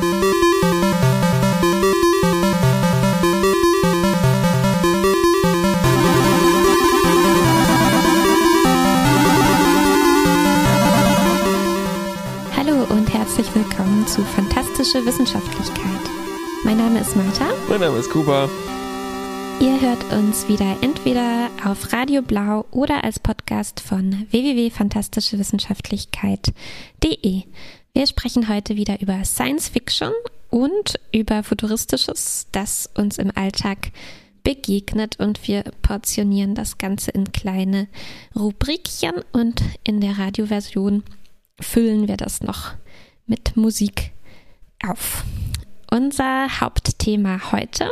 Hallo und herzlich willkommen zu Fantastische Wissenschaftlichkeit. Mein Name ist Martha. Mein Name ist Kuba. Ihr hört uns wieder entweder auf Radio Blau oder als Podcast von www.fantastischewissenschaftlichkeit.de. Wir sprechen heute wieder über Science Fiction und über Futuristisches, das uns im Alltag begegnet und wir portionieren das Ganze in kleine Rubrikchen und in der Radioversion füllen wir das noch mit Musik auf. Unser Hauptthema heute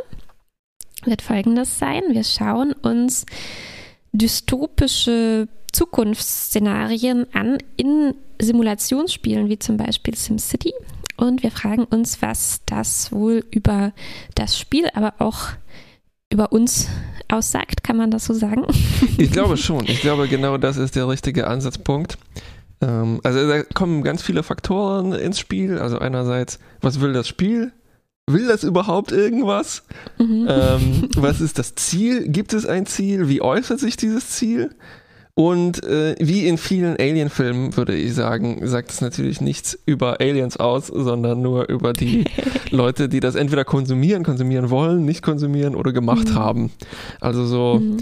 wird folgendes sein. Wir schauen uns dystopische Zukunftsszenarien an in Simulationsspielen wie zum Beispiel SimCity und wir fragen uns, was das wohl über das Spiel, aber auch über uns aussagt. Kann man das so sagen? Ich glaube schon. Ich glaube, genau das ist der richtige Ansatzpunkt. Ähm, also da kommen ganz viele Faktoren ins Spiel. Also einerseits, was will das Spiel? Will das überhaupt irgendwas? Mhm. Ähm, was ist das Ziel? Gibt es ein Ziel? Wie äußert sich dieses Ziel? Und äh, wie in vielen Alien-Filmen, würde ich sagen, sagt es natürlich nichts über Aliens aus, sondern nur über die Leute, die das entweder konsumieren, konsumieren wollen, nicht konsumieren oder gemacht mhm. haben. Also so, mhm.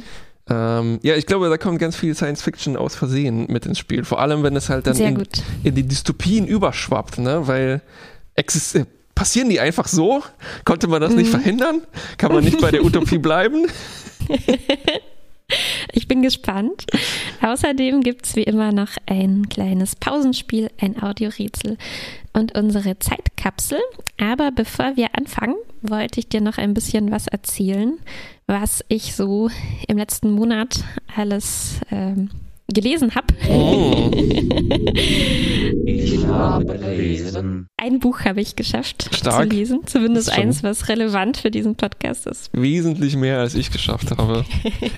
ähm, ja, ich glaube, da kommt ganz viel Science-Fiction aus Versehen mit ins Spiel. Vor allem, wenn es halt dann in, in, die Dystopien überschwappt, ne? weil exist passieren die einfach so? Konnte man das mhm. nicht verhindern? Kann man nicht bei der Utopie bleiben? Ich bin gespannt. Außerdem gibt es wie immer noch ein kleines Pausenspiel, ein Audiorätsel und unsere Zeitkapsel. Aber bevor wir anfangen, wollte ich dir noch ein bisschen was erzählen, was ich so im letzten Monat alles ähm, gelesen habe. Oh. ich habe gelesen. Ein Buch habe ich geschafft Stark. zu lesen. Zumindest eins, was relevant für diesen Podcast ist. Wesentlich mehr, als ich geschafft habe.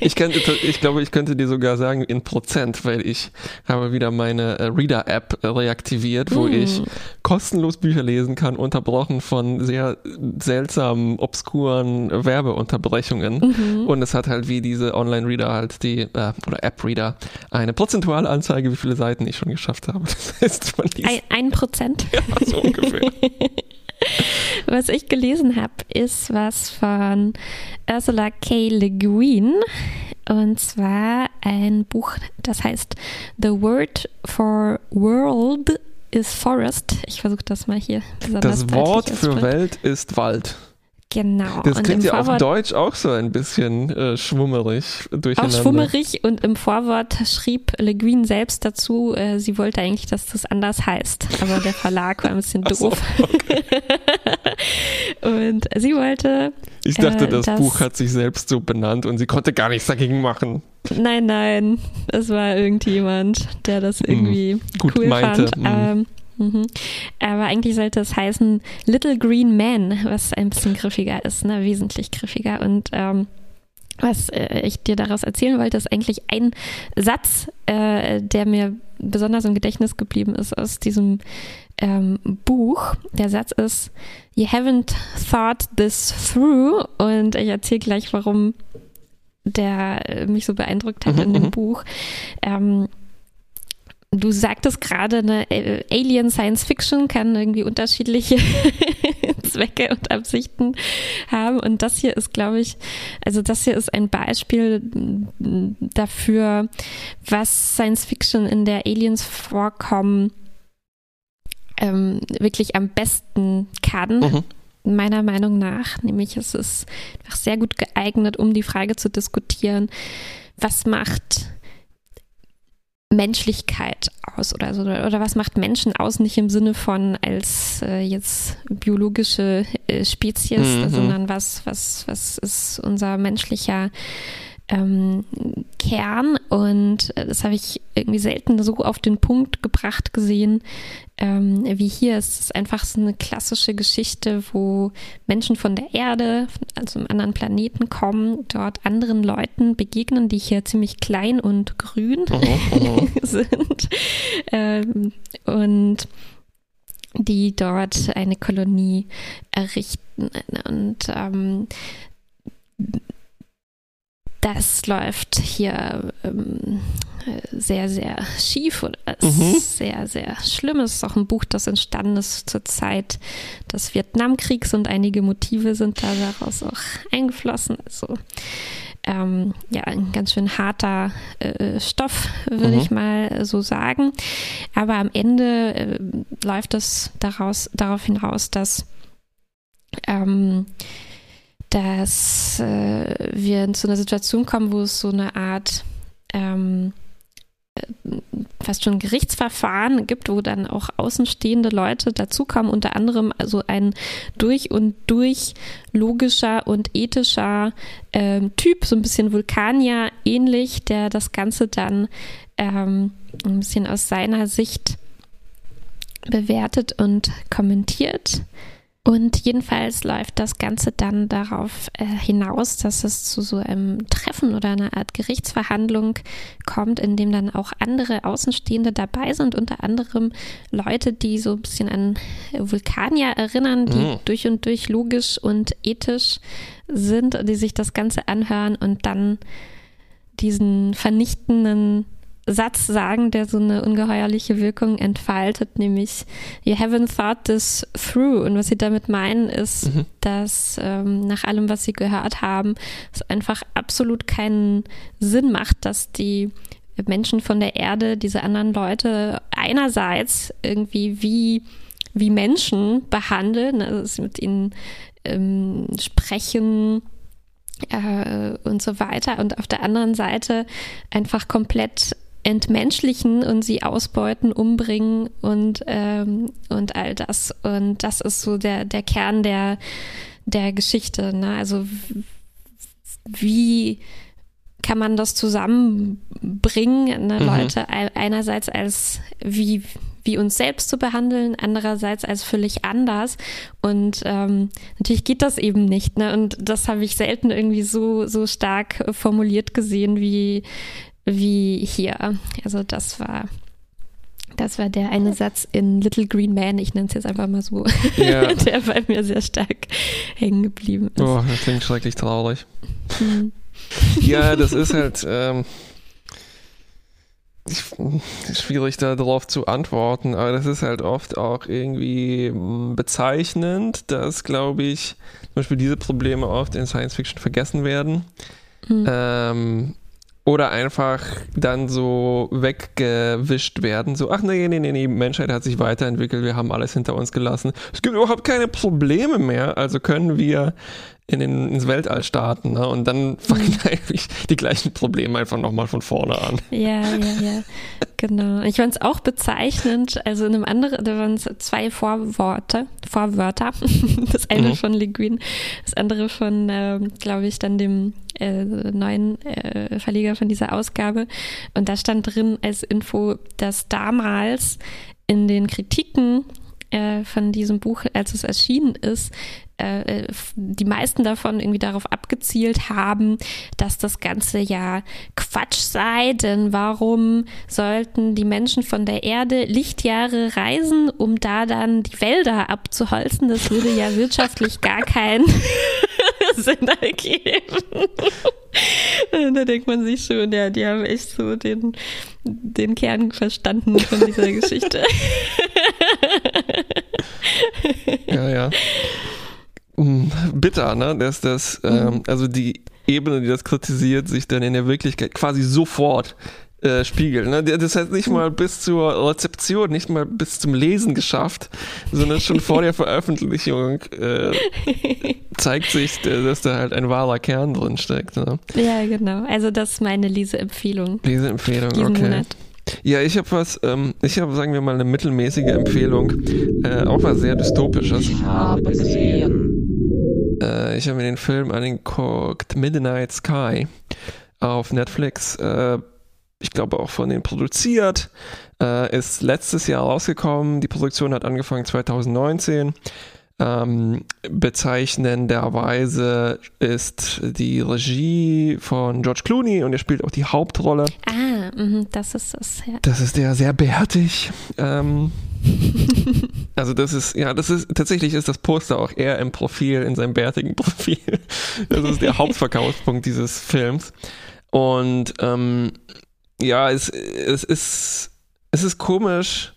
ich, könnte, ich glaube, ich könnte dir sogar sagen in Prozent, weil ich habe wieder meine äh, Reader-App reaktiviert, wo mm. ich kostenlos Bücher lesen kann, unterbrochen von sehr seltsamen, obskuren Werbeunterbrechungen. Mhm. Und es hat halt wie diese Online-Reader halt die, äh, oder App-Reader, eine prozentuale Anzeige, wie viele Seiten ich schon geschafft habe. Das heißt, man liest. Ein, ein Prozent? Ja, so ungefähr. was ich gelesen habe, ist was von Ursula K. Le Guin. Und zwar ein Buch, das heißt The Word for World is Forest. Ich versuche das mal hier besonders Das Wort für Welt ist Wald. Genau. Das klingt ja Vorwort, auf Deutsch auch so ein bisschen äh, schwummerig durcheinander. Auch schwummerig und im Vorwort schrieb Le Guin selbst dazu, äh, sie wollte eigentlich, dass das anders heißt. Aber der Verlag war ein bisschen doof. So, okay. und sie wollte. Ich dachte, äh, das Buch hat sich selbst so benannt und sie konnte gar nichts dagegen machen. Nein, nein. Es war irgendjemand, der das hm, irgendwie mm, gut cool meinte. fand. Mm. Ähm, Mhm. Aber eigentlich sollte es heißen Little Green Man, was ein bisschen griffiger ist, ne? wesentlich griffiger. Und ähm, was äh, ich dir daraus erzählen wollte, ist eigentlich ein Satz, äh, der mir besonders im Gedächtnis geblieben ist aus diesem ähm, Buch. Der Satz ist, You haven't thought this through. Und ich erzähle gleich, warum der mich so beeindruckt hat in dem mhm. Buch. Ähm, Du sagtest gerade, eine äh, Alien Science Fiction kann irgendwie unterschiedliche Zwecke und Absichten haben. Und das hier ist, glaube ich, also das hier ist ein Beispiel dafür, was Science Fiction in der Aliens vorkommen ähm, wirklich am besten kann. Mhm meiner Meinung nach. Nämlich es ist einfach sehr gut geeignet, um die Frage zu diskutieren, was macht Menschlichkeit aus oder so oder was macht Menschen aus nicht im Sinne von als äh, jetzt biologische äh, Spezies, mhm. sondern was was was ist unser menschlicher ähm, Kern und äh, das habe ich irgendwie selten so auf den Punkt gebracht gesehen ähm, wie hier. Es ist einfach so eine klassische Geschichte, wo Menschen von der Erde, also einem anderen Planeten kommen, dort anderen Leuten begegnen, die hier ziemlich klein und grün oh. sind ähm, und die dort eine Kolonie errichten. Und ähm, das läuft hier ähm, sehr, sehr schief und mhm. sehr, sehr schlimm. Es ist auch ein Buch, das entstanden ist zur Zeit des Vietnamkriegs und einige Motive sind da daraus auch eingeflossen. Also ähm, ja, ein ganz schön harter äh, Stoff, würde mhm. ich mal so sagen. Aber am Ende äh, läuft es daraus, darauf hinaus, dass ähm, dass äh, wir zu einer Situation kommen, wo es so eine Art ähm, äh, fast schon Gerichtsverfahren gibt, wo dann auch außenstehende Leute dazukommen, unter anderem also ein durch und durch logischer und ethischer ähm, Typ, so ein bisschen Vulkanier ähnlich, der das Ganze dann ähm, ein bisschen aus seiner Sicht bewertet und kommentiert. Und jedenfalls läuft das Ganze dann darauf äh, hinaus, dass es zu so einem Treffen oder einer Art Gerichtsverhandlung kommt, in dem dann auch andere Außenstehende dabei sind, unter anderem Leute, die so ein bisschen an Vulkanier erinnern, die mhm. durch und durch logisch und ethisch sind, die sich das Ganze anhören und dann diesen vernichtenden Satz sagen, der so eine ungeheuerliche Wirkung entfaltet, nämlich You haven't thought this through. Und was sie damit meinen, ist, mhm. dass ähm, nach allem, was sie gehört haben, es einfach absolut keinen Sinn macht, dass die Menschen von der Erde diese anderen Leute einerseits irgendwie wie, wie Menschen behandeln, also sie mit ihnen ähm, sprechen, äh, und so weiter und auf der anderen Seite einfach komplett entmenschlichen und sie ausbeuten, umbringen und, ähm, und all das. Und das ist so der, der Kern der, der Geschichte. Ne? Also wie kann man das zusammenbringen, ne? mhm. Leute einerseits als wie, wie uns selbst zu behandeln, andererseits als völlig anders. Und ähm, natürlich geht das eben nicht. Ne? Und das habe ich selten irgendwie so, so stark formuliert gesehen, wie, wie hier. Also das war das war der eine Satz in Little Green Man, ich nenne es jetzt einfach mal so, ja. der bei mir sehr stark hängen geblieben ist. Oh, das klingt schrecklich traurig. Hm. Ja, das ist halt ähm, schwierig darauf zu antworten, aber das ist halt oft auch irgendwie hm, bezeichnend, dass, glaube ich, zum Beispiel diese Probleme oft in Science Fiction vergessen werden. Hm. Ähm, oder einfach dann so weggewischt werden. So, ach nee, nee, nee, nee, Menschheit hat sich weiterentwickelt, wir haben alles hinter uns gelassen. Es gibt überhaupt keine Probleme mehr, also können wir in den, ins Weltall starten. Ne? Und dann fangen mhm. eigentlich die gleichen Probleme einfach nochmal von vorne an. Ja, ja, ja. Genau. Ich fand es auch bezeichnend. Also in einem anderen, da waren es zwei Vorworte, Vorwörter. Das eine mhm. von Le Guin, das andere von, äh, glaube ich, dann dem äh, neuen äh, Verleger von dieser Ausgabe. Und da stand drin als Info, dass damals in den Kritiken äh, von diesem Buch, als es erschienen ist, äh, die meisten davon irgendwie darauf abgezielt haben, dass das Ganze ja Quatsch sei, denn warum sollten die Menschen von der Erde Lichtjahre reisen, um da dann die Wälder abzuholzen? Das würde ja wirtschaftlich gar keinen Sinn ergeben. da denkt man sich schon, ja, die haben echt so den, den Kern verstanden von dieser Geschichte. ja, ja. Hm, bitter, ne? Dass das, ähm, mhm. also die Ebene, die das kritisiert, sich dann in der Wirklichkeit quasi sofort äh, spiegelt. Ne? Das heißt nicht mal bis zur Rezeption, nicht mal bis zum Lesen geschafft, sondern schon vor der Veröffentlichung äh, zeigt sich, äh, dass da halt ein wahrer Kern drin steckt. Ne? Ja, genau. Also das ist meine Leseempfehlung. Leseempfehlung, okay. Monat. Ja, ich habe was, ähm, ich habe, sagen wir mal, eine mittelmäßige Empfehlung, äh, auch was sehr dystopisches. Ich habe gesehen. Äh, ich habe mir den Film angeguckt, Midnight Sky auf Netflix. Äh, ich glaube auch von denen produziert. Äh, ist letztes Jahr rausgekommen. Die Produktion hat angefangen 2019. Ähm, bezeichnenderweise ist die Regie von George Clooney und er spielt auch die Hauptrolle. Ah, mh, das ist das, ja. Das ist der sehr bärtig. Ähm, Also das ist, ja, das ist, tatsächlich ist das Poster auch eher im Profil, in seinem bärtigen Profil. Das ist der Hauptverkaufspunkt dieses Films. Und ähm, ja, es, es ist, es ist komisch,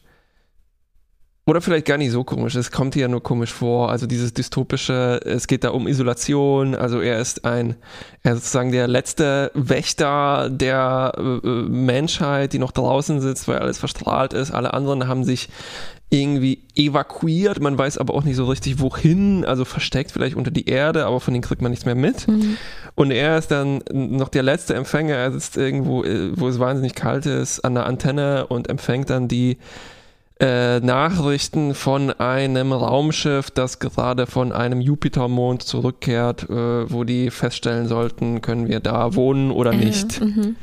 oder vielleicht gar nicht so komisch, es kommt hier nur komisch vor. Also dieses dystopische, es geht da um Isolation. Also er ist ein, er ist sozusagen der letzte Wächter der äh, äh, Menschheit, die noch draußen sitzt, weil alles verstrahlt ist. Alle anderen haben sich irgendwie evakuiert. Man weiß aber auch nicht so richtig, wohin. Also versteckt vielleicht unter die Erde, aber von denen kriegt man nichts mehr mit. Mhm. Und er ist dann noch der letzte Empfänger. Er sitzt irgendwo, äh, wo es wahnsinnig kalt ist, an der Antenne und empfängt dann die äh, Nachrichten von einem Raumschiff, das gerade von einem Jupitermond zurückkehrt, äh, wo die feststellen sollten, können wir da wohnen oder nicht. Äh,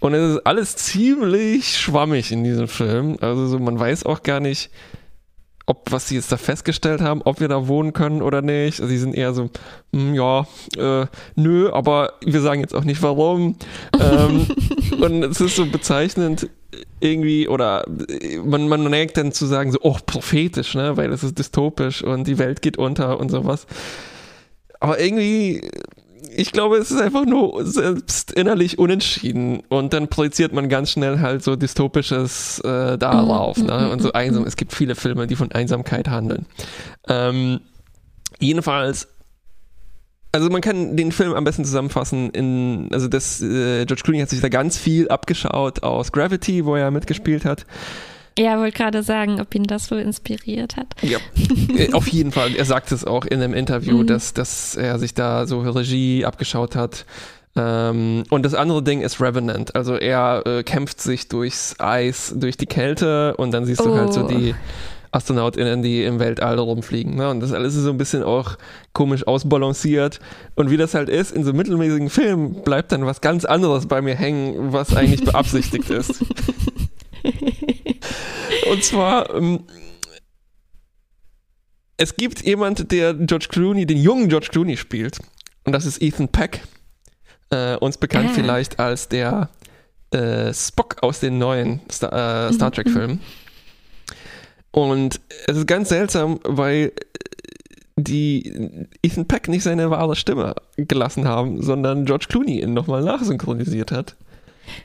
und es ist alles ziemlich schwammig in diesem Film. Also so, man weiß auch gar nicht, ob was sie jetzt da festgestellt haben, ob wir da wohnen können oder nicht. Also sie sind eher so, mh, hm, ja, äh, nö, aber wir sagen jetzt auch nicht warum. ähm, und es ist so bezeichnend, irgendwie, oder man, man neigt dann zu sagen, so, oh, prophetisch, ne, weil es ist dystopisch und die Welt geht unter und sowas. Aber irgendwie, ich glaube, es ist einfach nur selbst innerlich unentschieden und dann projiziert man ganz schnell halt so dystopisches äh, darauf, ne, und so einsam. Es gibt viele Filme, die von Einsamkeit handeln. Ähm, jedenfalls also man kann den Film am besten zusammenfassen in, also das, äh, George Clooney hat sich da ganz viel abgeschaut aus Gravity, wo er mitgespielt hat. Ja, wollte gerade sagen, ob ihn das so inspiriert hat. Ja, äh, auf jeden Fall. Er sagt es auch in einem Interview, mhm. dass, dass er sich da so Regie abgeschaut hat. Ähm, und das andere Ding ist Revenant. Also er äh, kämpft sich durchs Eis, durch die Kälte und dann siehst du oh. halt so die AstronautInnen, die im Weltall rumfliegen. Ne? Und das alles ist so ein bisschen auch komisch ausbalanciert. Und wie das halt ist, in so mittelmäßigen Filmen bleibt dann was ganz anderes bei mir hängen, was eigentlich beabsichtigt ist. Und zwar, ähm, es gibt jemand, der George Clooney, den jungen George Clooney spielt. Und das ist Ethan Peck. Äh, uns bekannt ah. vielleicht als der äh, Spock aus den neuen Star, äh, Star Trek-Filmen. Und es ist ganz seltsam, weil die Ethan Peck nicht seine wahre Stimme gelassen haben, sondern George Clooney ihn nochmal nachsynchronisiert hat.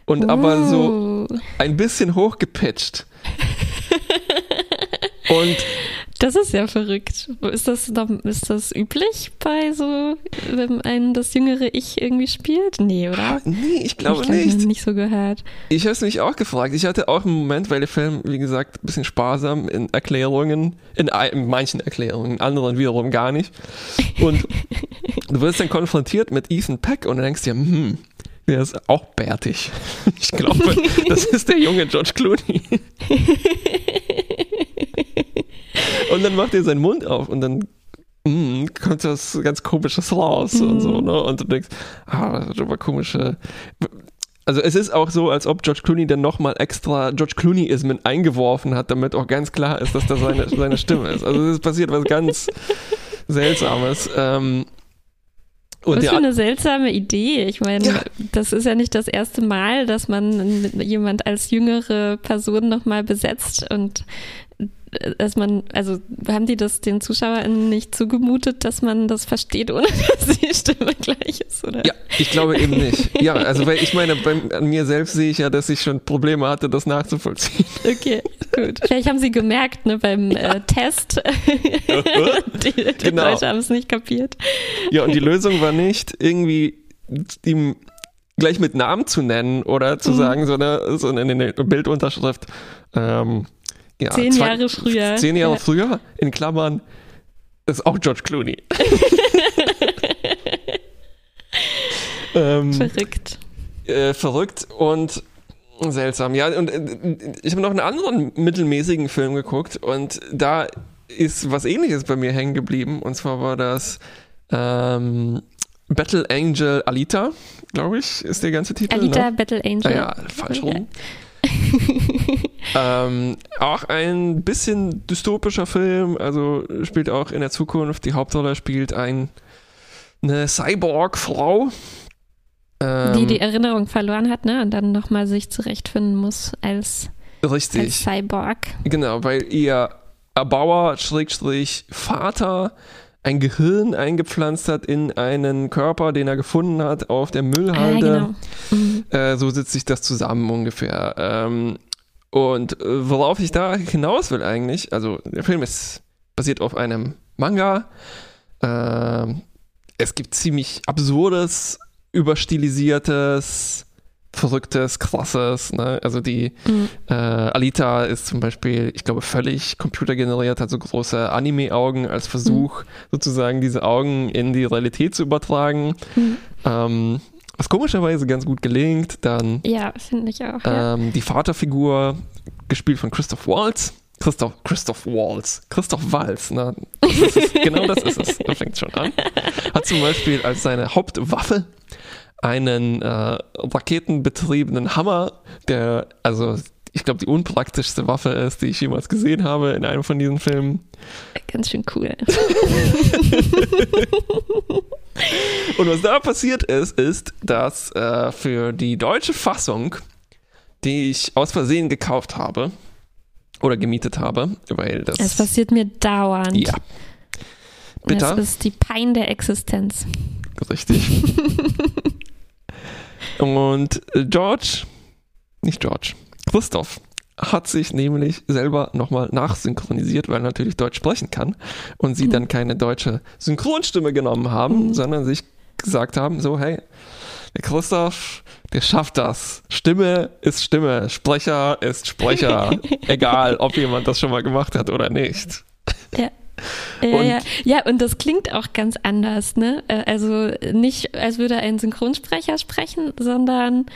Und oh. aber so ein bisschen hochgepitcht. Und das ist ja verrückt. Ist das, ist das üblich bei so, wenn ein das jüngere Ich irgendwie spielt? Nee, oder? Nee, ich glaube ich nicht. Ich nicht so gehört. Ich habe es mich auch gefragt. Ich hatte auch einen Moment, weil der Film, wie gesagt, ein bisschen sparsam in Erklärungen, in, in manchen Erklärungen, in anderen wiederum gar nicht. Und du wirst dann konfrontiert mit Ethan Peck und du denkst dir, hm, der ist auch bärtig. Ich glaube, das ist der junge George Clooney. Und dann macht er seinen Mund auf und dann mm, kommt das ganz komisches raus mm. und so, mhm. ne? Und du denkst, ah, das ist aber komische. Also es ist auch so, als ob George Clooney dann nochmal extra George Clooney-Ismen eingeworfen hat, damit auch ganz klar ist, dass das seine, seine Stimme ist. Also es passiert was ganz Seltsames. Ähm, und Was für eine seltsame Idee. Ich meine, ja. das ist ja nicht das erste Mal, dass man jemand als jüngere Person nochmal besetzt und dass man, also haben die das den ZuschauerInnen nicht zugemutet, dass man das versteht, ohne dass die Stimme gleich ist, oder? Ja, ich glaube eben nicht. Ja, also weil ich meine, bei, an mir selbst sehe ich ja, dass ich schon Probleme hatte, das nachzuvollziehen. Okay, gut. Vielleicht haben sie gemerkt, ne, beim ja. äh, Test. die, die genau. Leute haben es nicht kapiert. Ja, und die Lösung war nicht irgendwie ihm gleich mit Namen zu nennen oder zu mhm. sagen, so eine, so eine Bildunterschrift. Ähm, ja, zehn zwei, Jahre früher. Zehn Jahre ja. früher, in Klammern, ist auch George Clooney. ähm, verrückt. Äh, verrückt und seltsam. Ja, und äh, ich habe noch einen anderen mittelmäßigen Film geguckt und da ist was ähnliches bei mir hängen geblieben. Und zwar war das ähm, Battle Angel Alita, glaube ich, ist der ganze Titel. Alita ne? Battle Angel. Ja, falsch rum. ähm, auch ein bisschen dystopischer Film, also spielt auch in der Zukunft. Die Hauptrolle spielt ein, eine Cyborg-Frau. Ähm, die die Erinnerung verloren hat, ne? Und dann nochmal sich zurechtfinden muss als Richtig. Als Cyborg. Genau, weil ihr Erbauer, Schrägstrich, Vater ein Gehirn eingepflanzt hat in einen Körper, den er gefunden hat auf der Müllhalde. Ah, genau. Äh, so setzt sich das zusammen ungefähr. Ähm, und äh, worauf ich da hinaus will eigentlich, also der Film ist basiert auf einem Manga. Äh, es gibt ziemlich absurdes, überstilisiertes, verrücktes, krasses. Ne? Also die mhm. äh, Alita ist zum Beispiel, ich glaube, völlig computergeneriert, hat so große Anime-Augen als Versuch, mhm. sozusagen diese Augen in die Realität zu übertragen. Mhm. Ähm, was komischerweise ganz gut gelingt. Dann ja, finde ich auch. Ähm, ja. Die Vaterfigur, gespielt von Christoph Waltz. Christoph, Christoph Waltz, Christoph Waltz, ne? Das es, genau das ist es. Da fängt schon an. Hat zum Beispiel als seine Hauptwaffe einen äh, raketenbetriebenen Hammer, der, also ich glaube, die unpraktischste Waffe ist, die ich jemals gesehen habe in einem von diesen Filmen. Ganz schön cool. Und was da passiert ist, ist, dass äh, für die deutsche Fassung, die ich aus Versehen gekauft habe oder gemietet habe, weil das. Es passiert mir dauernd. Ja. Bitte? Das ist die Pein der Existenz. Richtig. Und George, nicht George, Christoph hat sich nämlich selber nochmal nachsynchronisiert, weil er natürlich Deutsch sprechen kann und sie mhm. dann keine deutsche Synchronstimme genommen haben, mhm. sondern sich gesagt haben, so hey, der Christoph, der schafft das. Stimme ist Stimme, Sprecher ist Sprecher, egal ob jemand das schon mal gemacht hat oder nicht. Ja. Ja, und, ja. ja, und das klingt auch ganz anders, ne? Äh, also nicht, als würde ein Synchronsprecher sprechen, sondern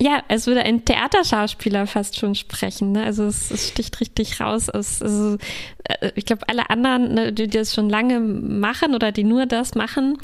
ja, als würde ein Theaterschauspieler fast schon sprechen. Ne? Also es, es, sticht richtig raus. Aus, also, äh, ich glaube, alle anderen, ne, die das schon lange machen oder die nur das machen,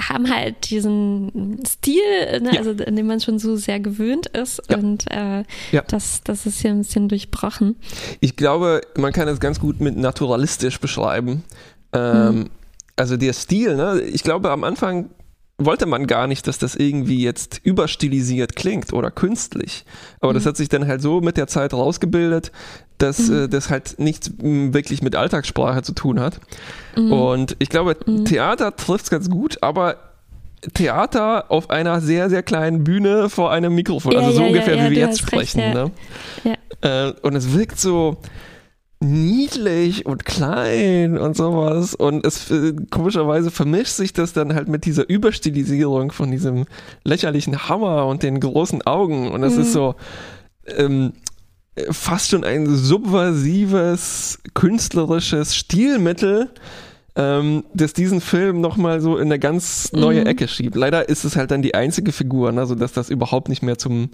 haben halt diesen Stil, ne, ja. also in dem man schon so sehr gewöhnt ist ja. und äh, ja. das, das ist hier ein bisschen durchbrochen. Ich glaube, man kann es ganz gut mit naturalistisch beschreiben. Ähm, mhm. Also der Stil, ne? ich glaube am Anfang wollte man gar nicht, dass das irgendwie jetzt überstilisiert klingt oder künstlich. Aber mhm. das hat sich dann halt so mit der Zeit rausgebildet, dass mhm. äh, das halt nichts wirklich mit Alltagssprache zu tun hat. Mhm. Und ich glaube, mhm. Theater trifft es ganz gut, aber Theater auf einer sehr, sehr kleinen Bühne vor einem Mikrofon. Ja, also so ja, ungefähr, ja, wie wir jetzt sprechen. Recht, ne? äh, und es wirkt so niedlich und klein und sowas. Und es äh, komischerweise vermischt sich das dann halt mit dieser Überstilisierung von diesem lächerlichen Hammer und den großen Augen. Und es mhm. ist so. Ähm, fast schon ein subversives, künstlerisches Stilmittel, ähm, das diesen Film nochmal so in eine ganz neue mhm. Ecke schiebt. Leider ist es halt dann die einzige Figur, ne, sodass das überhaupt nicht mehr zum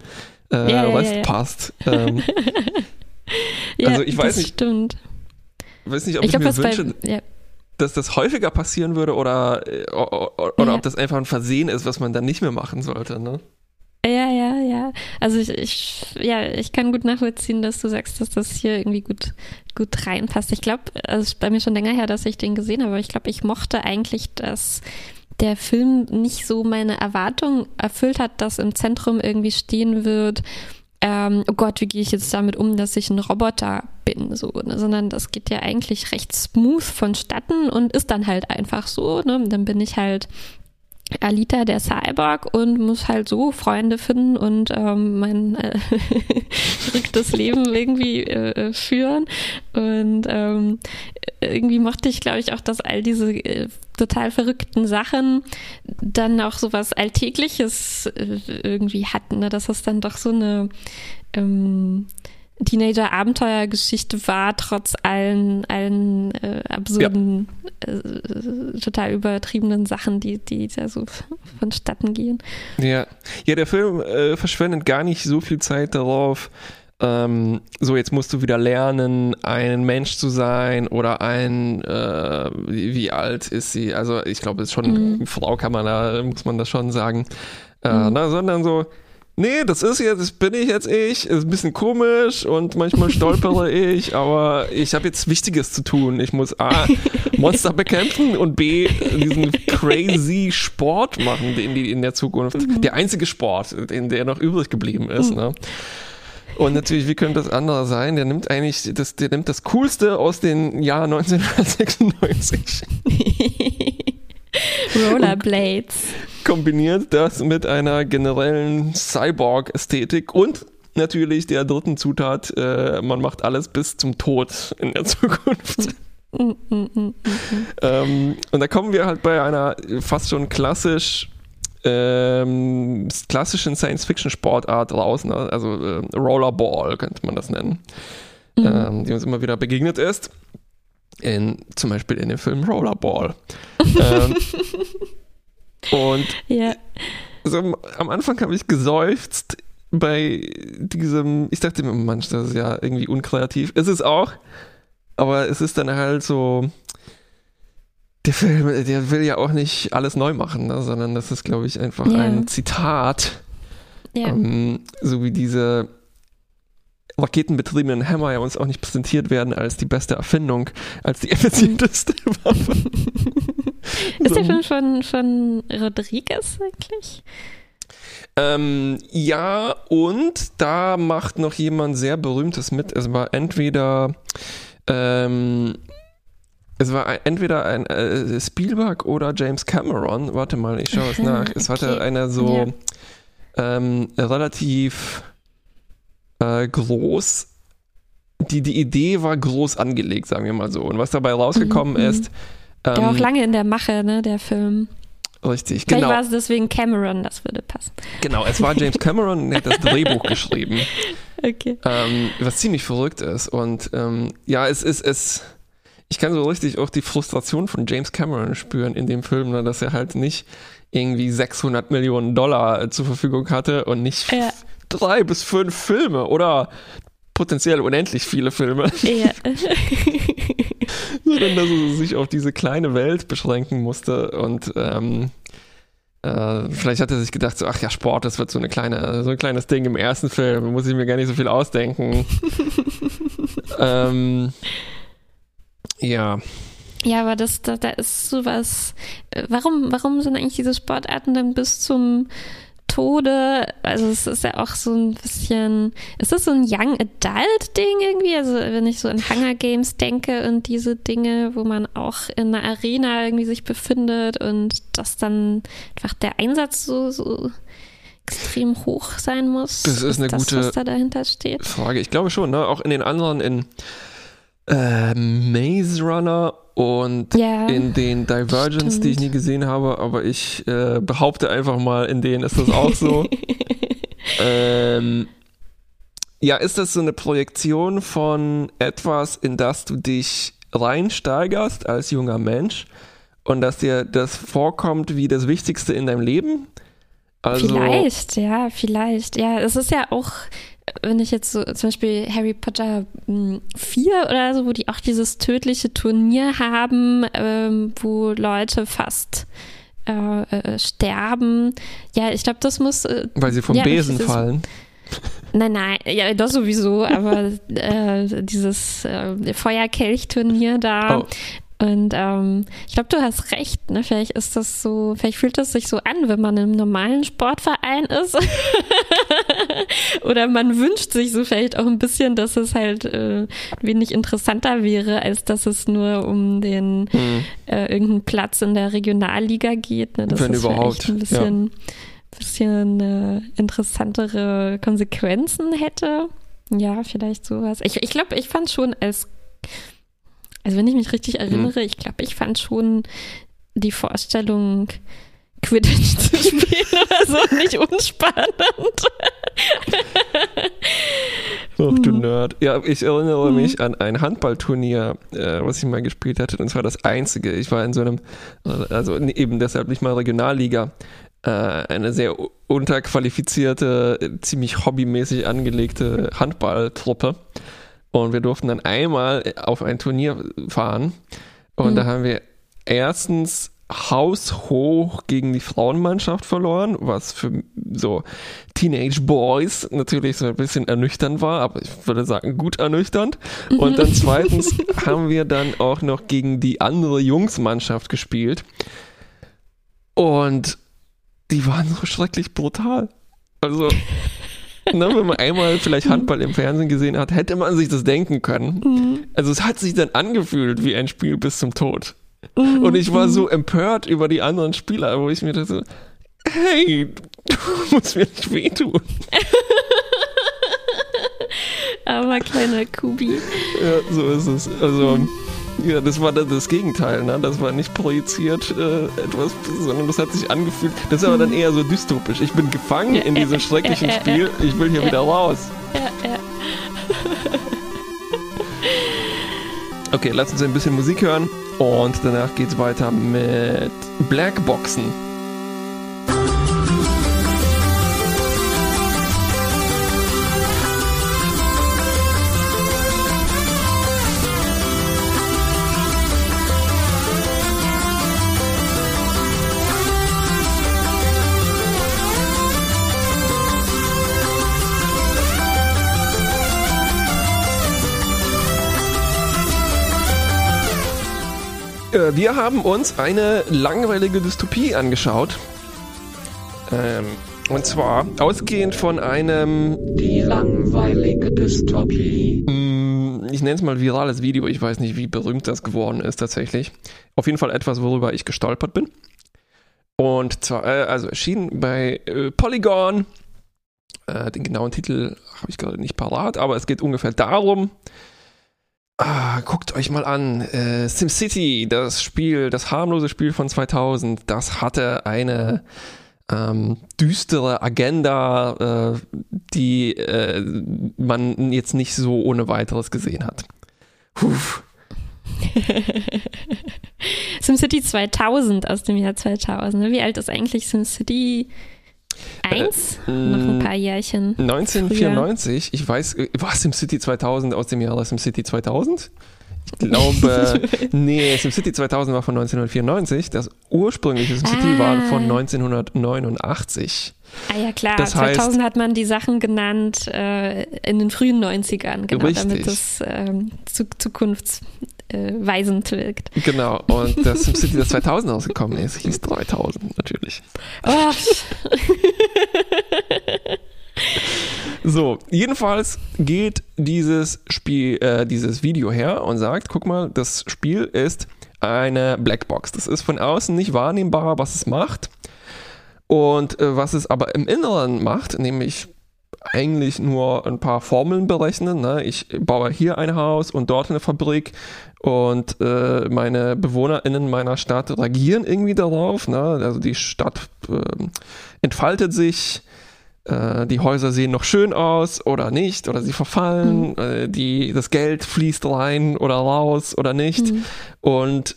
äh, ja, Rest ja, ja. passt. Ähm, also ich weiß nicht, stimmt. weiß nicht, ob ich, ich glaub, mir wünsche, bei, dass das häufiger passieren würde oder, äh, oder, oder ob das einfach ein Versehen ist, was man dann nicht mehr machen sollte. Ne? Ja, ja, ja. Also ich, ich, ja, ich kann gut nachvollziehen, dass du sagst, dass das hier irgendwie gut, gut reinpasst. Ich glaube, also es ist bei mir schon länger her, dass ich den gesehen habe, aber ich glaube, ich mochte eigentlich, dass der Film nicht so meine Erwartungen erfüllt hat, dass im Zentrum irgendwie stehen wird, ähm, oh Gott, wie gehe ich jetzt damit um, dass ich ein Roboter bin, so, ne? sondern das geht ja eigentlich recht smooth vonstatten und ist dann halt einfach so, ne? Dann bin ich halt Alita der Cyborg und muss halt so Freunde finden und ähm, mein äh, verrücktes Leben irgendwie äh, führen. Und ähm, irgendwie mochte ich, glaube ich, auch, dass all diese äh, total verrückten Sachen dann auch so was Alltägliches äh, irgendwie hatten. Ne? Dass das dann doch so eine ähm, Teenager-Abenteuergeschichte war, trotz allen, allen äh, absurden, ja. äh, total übertriebenen Sachen, die, die da so vonstatten gehen. Ja, ja der Film äh, verschwendet gar nicht so viel Zeit darauf, ähm, so jetzt musst du wieder lernen, ein Mensch zu sein oder ein, äh, wie, wie, alt ist sie? Also ich glaube, es ist schon, mhm. Frau kann man da, muss man das schon sagen, äh, mhm. na, sondern so, nee, das ist jetzt, das bin ich jetzt ich, ist ein bisschen komisch und manchmal stolpere ich, aber ich habe jetzt Wichtiges zu tun. Ich muss A, Monster bekämpfen und B, diesen crazy Sport machen in, die, in der Zukunft. Mhm. Der einzige Sport, in der noch übrig geblieben ist. Mhm. Ne? Und natürlich, wie könnte das andere sein? Der nimmt eigentlich das, der nimmt das Coolste aus den Jahr 1996. Rollerblades. Kombiniert das mit einer generellen Cyborg-Ästhetik und natürlich der dritten Zutat, äh, man macht alles bis zum Tod in der Zukunft. Mm, mm, mm, ähm, und da kommen wir halt bei einer fast schon klassisch ähm, klassischen Science-Fiction-Sportart raus, ne? also äh, Rollerball könnte man das nennen, mhm. ähm, die uns immer wieder begegnet ist. In, zum Beispiel in dem Film Rollerball. ähm, und yeah. also, am Anfang habe ich geseufzt bei diesem, ich dachte mir, Mensch, das ist ja irgendwie unkreativ. Es ist auch, aber es ist dann halt so, der Film, der will ja auch nicht alles neu machen, ne, sondern das ist, glaube ich, einfach ja. ein Zitat. Ja. Ähm, so wie diese raketenbetriebenen Hammer ja uns auch nicht präsentiert werden als die beste Erfindung, als die effizienteste Waffe. ist der Film von, von Rodriguez eigentlich? Ähm, ja, und da macht noch jemand sehr Berühmtes mit. Es war entweder ähm, es war entweder ein äh, Spielberg oder James Cameron. Warte mal, ich schaue es nach. Es okay. hatte einer so ja. ähm, relativ äh, groß. Die, die Idee war groß angelegt, sagen wir mal so. Und was dabei rausgekommen mhm. ist. Ähm, der war auch lange in der Mache, ne, der Film. Richtig, Vielleicht genau. war es deswegen Cameron, das würde passen. Genau, es war James Cameron, der hat das Drehbuch geschrieben. Okay. Ähm, was ziemlich verrückt ist. Und ähm, ja, es ist, es, ich kann so richtig auch die Frustration von James Cameron spüren in dem Film, ne, dass er halt nicht irgendwie 600 Millionen Dollar zur Verfügung hatte und nicht ja. Drei bis fünf Filme oder potenziell unendlich viele Filme. Ja. Sondern dass er sich auf diese kleine Welt beschränken musste und ähm, äh, vielleicht hat er sich gedacht, so, ach ja, Sport, das wird so eine kleine, so ein kleines Ding im ersten Film, muss ich mir gar nicht so viel ausdenken. ähm, ja. Ja, aber das, da, da ist sowas. Äh, warum, warum sind eigentlich diese Sportarten dann bis zum Tode? Also es ist ja auch so ein bisschen. Ist das so ein Young Adult Ding irgendwie? Also wenn ich so an Hunger Games denke und diese Dinge, wo man auch in einer Arena irgendwie sich befindet und dass dann einfach der Einsatz so, so extrem hoch sein muss. Das ist, ist eine das, gute was da dahinter steht? Frage. Ich glaube schon, ne? Auch in den anderen, in äh, Maze Runner und ja, in den Divergence, stimmt. die ich nie gesehen habe, aber ich äh, behaupte einfach mal, in denen ist das auch so. ähm, ja, ist das so eine Projektion von etwas, in das du dich reinsteigerst als junger Mensch und dass dir das vorkommt wie das Wichtigste in deinem Leben? Also, vielleicht, ja, vielleicht. Ja, es ist ja auch wenn ich jetzt so zum Beispiel Harry Potter 4 hm, oder so, wo die auch dieses tödliche Turnier haben, ähm, wo Leute fast äh, äh, sterben. Ja, ich glaube, das muss. Äh, Weil sie vom ja, Besen fallen. Nein, nein, ja, das sowieso, aber äh, dieses äh, Feuerkelchturnier da, oh. Und ähm, ich glaube, du hast recht. Ne? Vielleicht ist das so, vielleicht fühlt das sich so an, wenn man im normalen Sportverein ist. Oder man wünscht sich so vielleicht auch ein bisschen, dass es halt äh, wenig interessanter wäre, als dass es nur um den hm. äh, irgendeinen Platz in der Regionalliga geht. Ne? Das wenn ist überhaupt. ein bisschen, ja. bisschen äh, interessantere Konsequenzen hätte. Ja, vielleicht sowas. Ich, ich glaube, ich fand schon als also wenn ich mich richtig mhm. erinnere, mhm. ich glaube, ich fand schon die Vorstellung, Quidditch zu spielen oder so nicht unspannend. Ach du mhm. Nerd. Ja, ich erinnere mhm. mich an ein Handballturnier, äh, was ich mal gespielt hatte. Und zwar das einzige. Ich war in so einem, also eben deshalb nicht mal Regionalliga, äh, eine sehr unterqualifizierte, ziemlich hobbymäßig angelegte Handballtruppe. Und wir durften dann einmal auf ein Turnier fahren. Und mhm. da haben wir erstens haushoch gegen die Frauenmannschaft verloren, was für so Teenage Boys natürlich so ein bisschen ernüchternd war, aber ich würde sagen gut ernüchternd. Und dann zweitens haben wir dann auch noch gegen die andere Jungsmannschaft gespielt. Und die waren so schrecklich brutal. Also ne, wenn man einmal vielleicht Handball im Fernsehen gesehen hat, hätte man sich das denken können. Mhm. Also es hat sich dann angefühlt wie ein Spiel bis zum Tod. Mhm. Und ich war so empört über die anderen Spieler, wo ich mir dachte, hey, du musst mir nicht wehtun. Aber kleiner Kubi. Ja, so ist es. Also, ja, das war das Gegenteil, ne? Das war nicht projiziert äh, etwas, sondern das hat sich angefühlt. Das ist aber dann eher so dystopisch. Ich bin gefangen in diesem schrecklichen Spiel, ich will hier wieder raus. Ja, ja. Okay, lass uns ein bisschen Musik hören und danach geht's weiter mit Blackboxen. Wir haben uns eine langweilige Dystopie angeschaut. Ähm, und zwar ausgehend von einem. Die langweilige Dystopie. Mm, ich nenne es mal virales Video. Ich weiß nicht, wie berühmt das geworden ist tatsächlich. Auf jeden Fall etwas, worüber ich gestolpert bin. Und zwar, äh, also erschienen bei äh, Polygon. Äh, den genauen Titel habe ich gerade nicht parat, aber es geht ungefähr darum, Ah, guckt euch mal an. Äh, SimCity, das Spiel, das harmlose Spiel von 2000, das hatte eine ähm, düstere Agenda, äh, die äh, man jetzt nicht so ohne weiteres gesehen hat. Puh. SimCity 2000 aus dem Jahr 2000. Ne? Wie alt ist eigentlich SimCity Eins? Äh, noch ein paar Jährchen. 1994, früher. ich weiß, äh, war SimCity 2000 aus dem Jahr SimCity 2000? Ich glaube, nee, SimCity 2000 war von 1994. Das ursprüngliche SimCity ah. war von 1989. Ah ja klar, das 2000 heißt, hat man die Sachen genannt äh, in den frühen 90ern, genau, richtig. damit es ähm, zu, zukunfts, äh, weisend wirkt. Genau, und das SimCity, das 2000 rausgekommen ist, hieß 3000 natürlich. Oh. so, jedenfalls geht dieses Spiel, äh, dieses Video her und sagt, guck mal, das Spiel ist eine Blackbox. Das ist von außen nicht wahrnehmbar, was es macht. Und äh, was es aber im Inneren macht, nämlich eigentlich nur ein paar Formeln berechnen. Ne? Ich baue hier ein Haus und dort eine Fabrik und äh, meine BewohnerInnen meiner Stadt reagieren irgendwie darauf. Ne? Also die Stadt äh, entfaltet sich, äh, die Häuser sehen noch schön aus oder nicht, oder sie verfallen, mhm. Äh, die, das Geld fließt rein oder raus oder nicht. Mhm. Und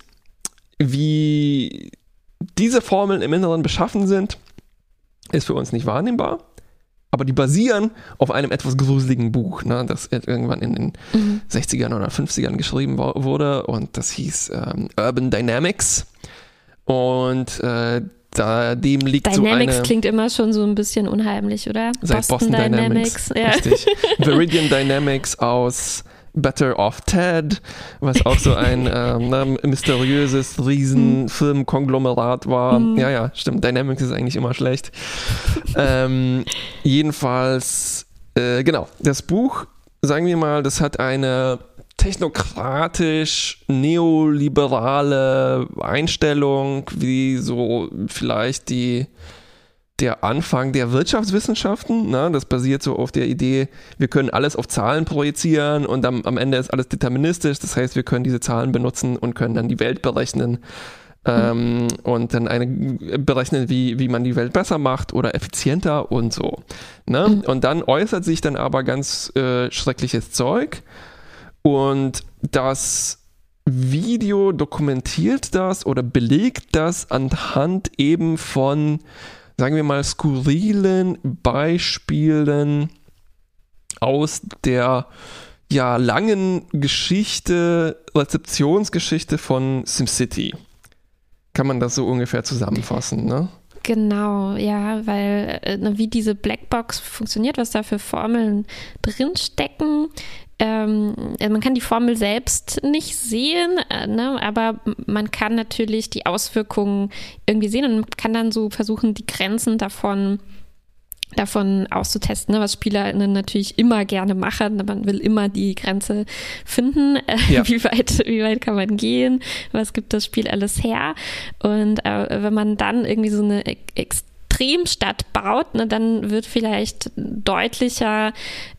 wie diese Formeln im Inneren beschaffen sind, ist für uns nicht wahrnehmbar aber die basieren auf einem etwas gruseligen Buch, ne, das irgendwann in den mhm. 60ern oder 50ern geschrieben wurde und das hieß ähm, Urban Dynamics und äh, da dem liegt Dynamics so eine, klingt immer schon so ein bisschen unheimlich, oder? Seit Boston, Boston Dynamics, Dynamics ja. richtig. Viridian Dynamics aus Better Off Ted, was auch so ein ähm, mysteriöses Riesenfilmkonglomerat war. Mhm. Ja, ja, stimmt. Dynamics ist eigentlich immer schlecht. ähm, jedenfalls, äh, genau, das Buch, sagen wir mal, das hat eine technokratisch neoliberale Einstellung, wie so vielleicht die der Anfang der Wirtschaftswissenschaften. Ne? Das basiert so auf der Idee, wir können alles auf Zahlen projizieren und am, am Ende ist alles deterministisch. Das heißt, wir können diese Zahlen benutzen und können dann die Welt berechnen. Ähm, und dann eine berechnen, wie, wie man die Welt besser macht oder effizienter und so. Ne? Mhm. Und dann äußert sich dann aber ganz äh, schreckliches Zeug. Und das Video dokumentiert das oder belegt das anhand eben von sagen wir mal, skurrilen Beispielen aus der ja langen Geschichte, Rezeptionsgeschichte von SimCity. Kann man das so ungefähr zusammenfassen, ne? Genau, ja, weil äh, wie diese Blackbox funktioniert, was da für Formeln drinstecken, ähm, also man kann die Formel selbst nicht sehen, äh, ne, aber man kann natürlich die Auswirkungen irgendwie sehen und kann dann so versuchen, die Grenzen davon davon auszutesten, ne, was SpielerInnen natürlich immer gerne machen. Man will immer die Grenze finden. Äh, ja. wie, weit, wie weit kann man gehen? Was gibt das Spiel alles her? Und äh, wenn man dann irgendwie so eine Extremstadt baut, ne, dann wird vielleicht deutlicher,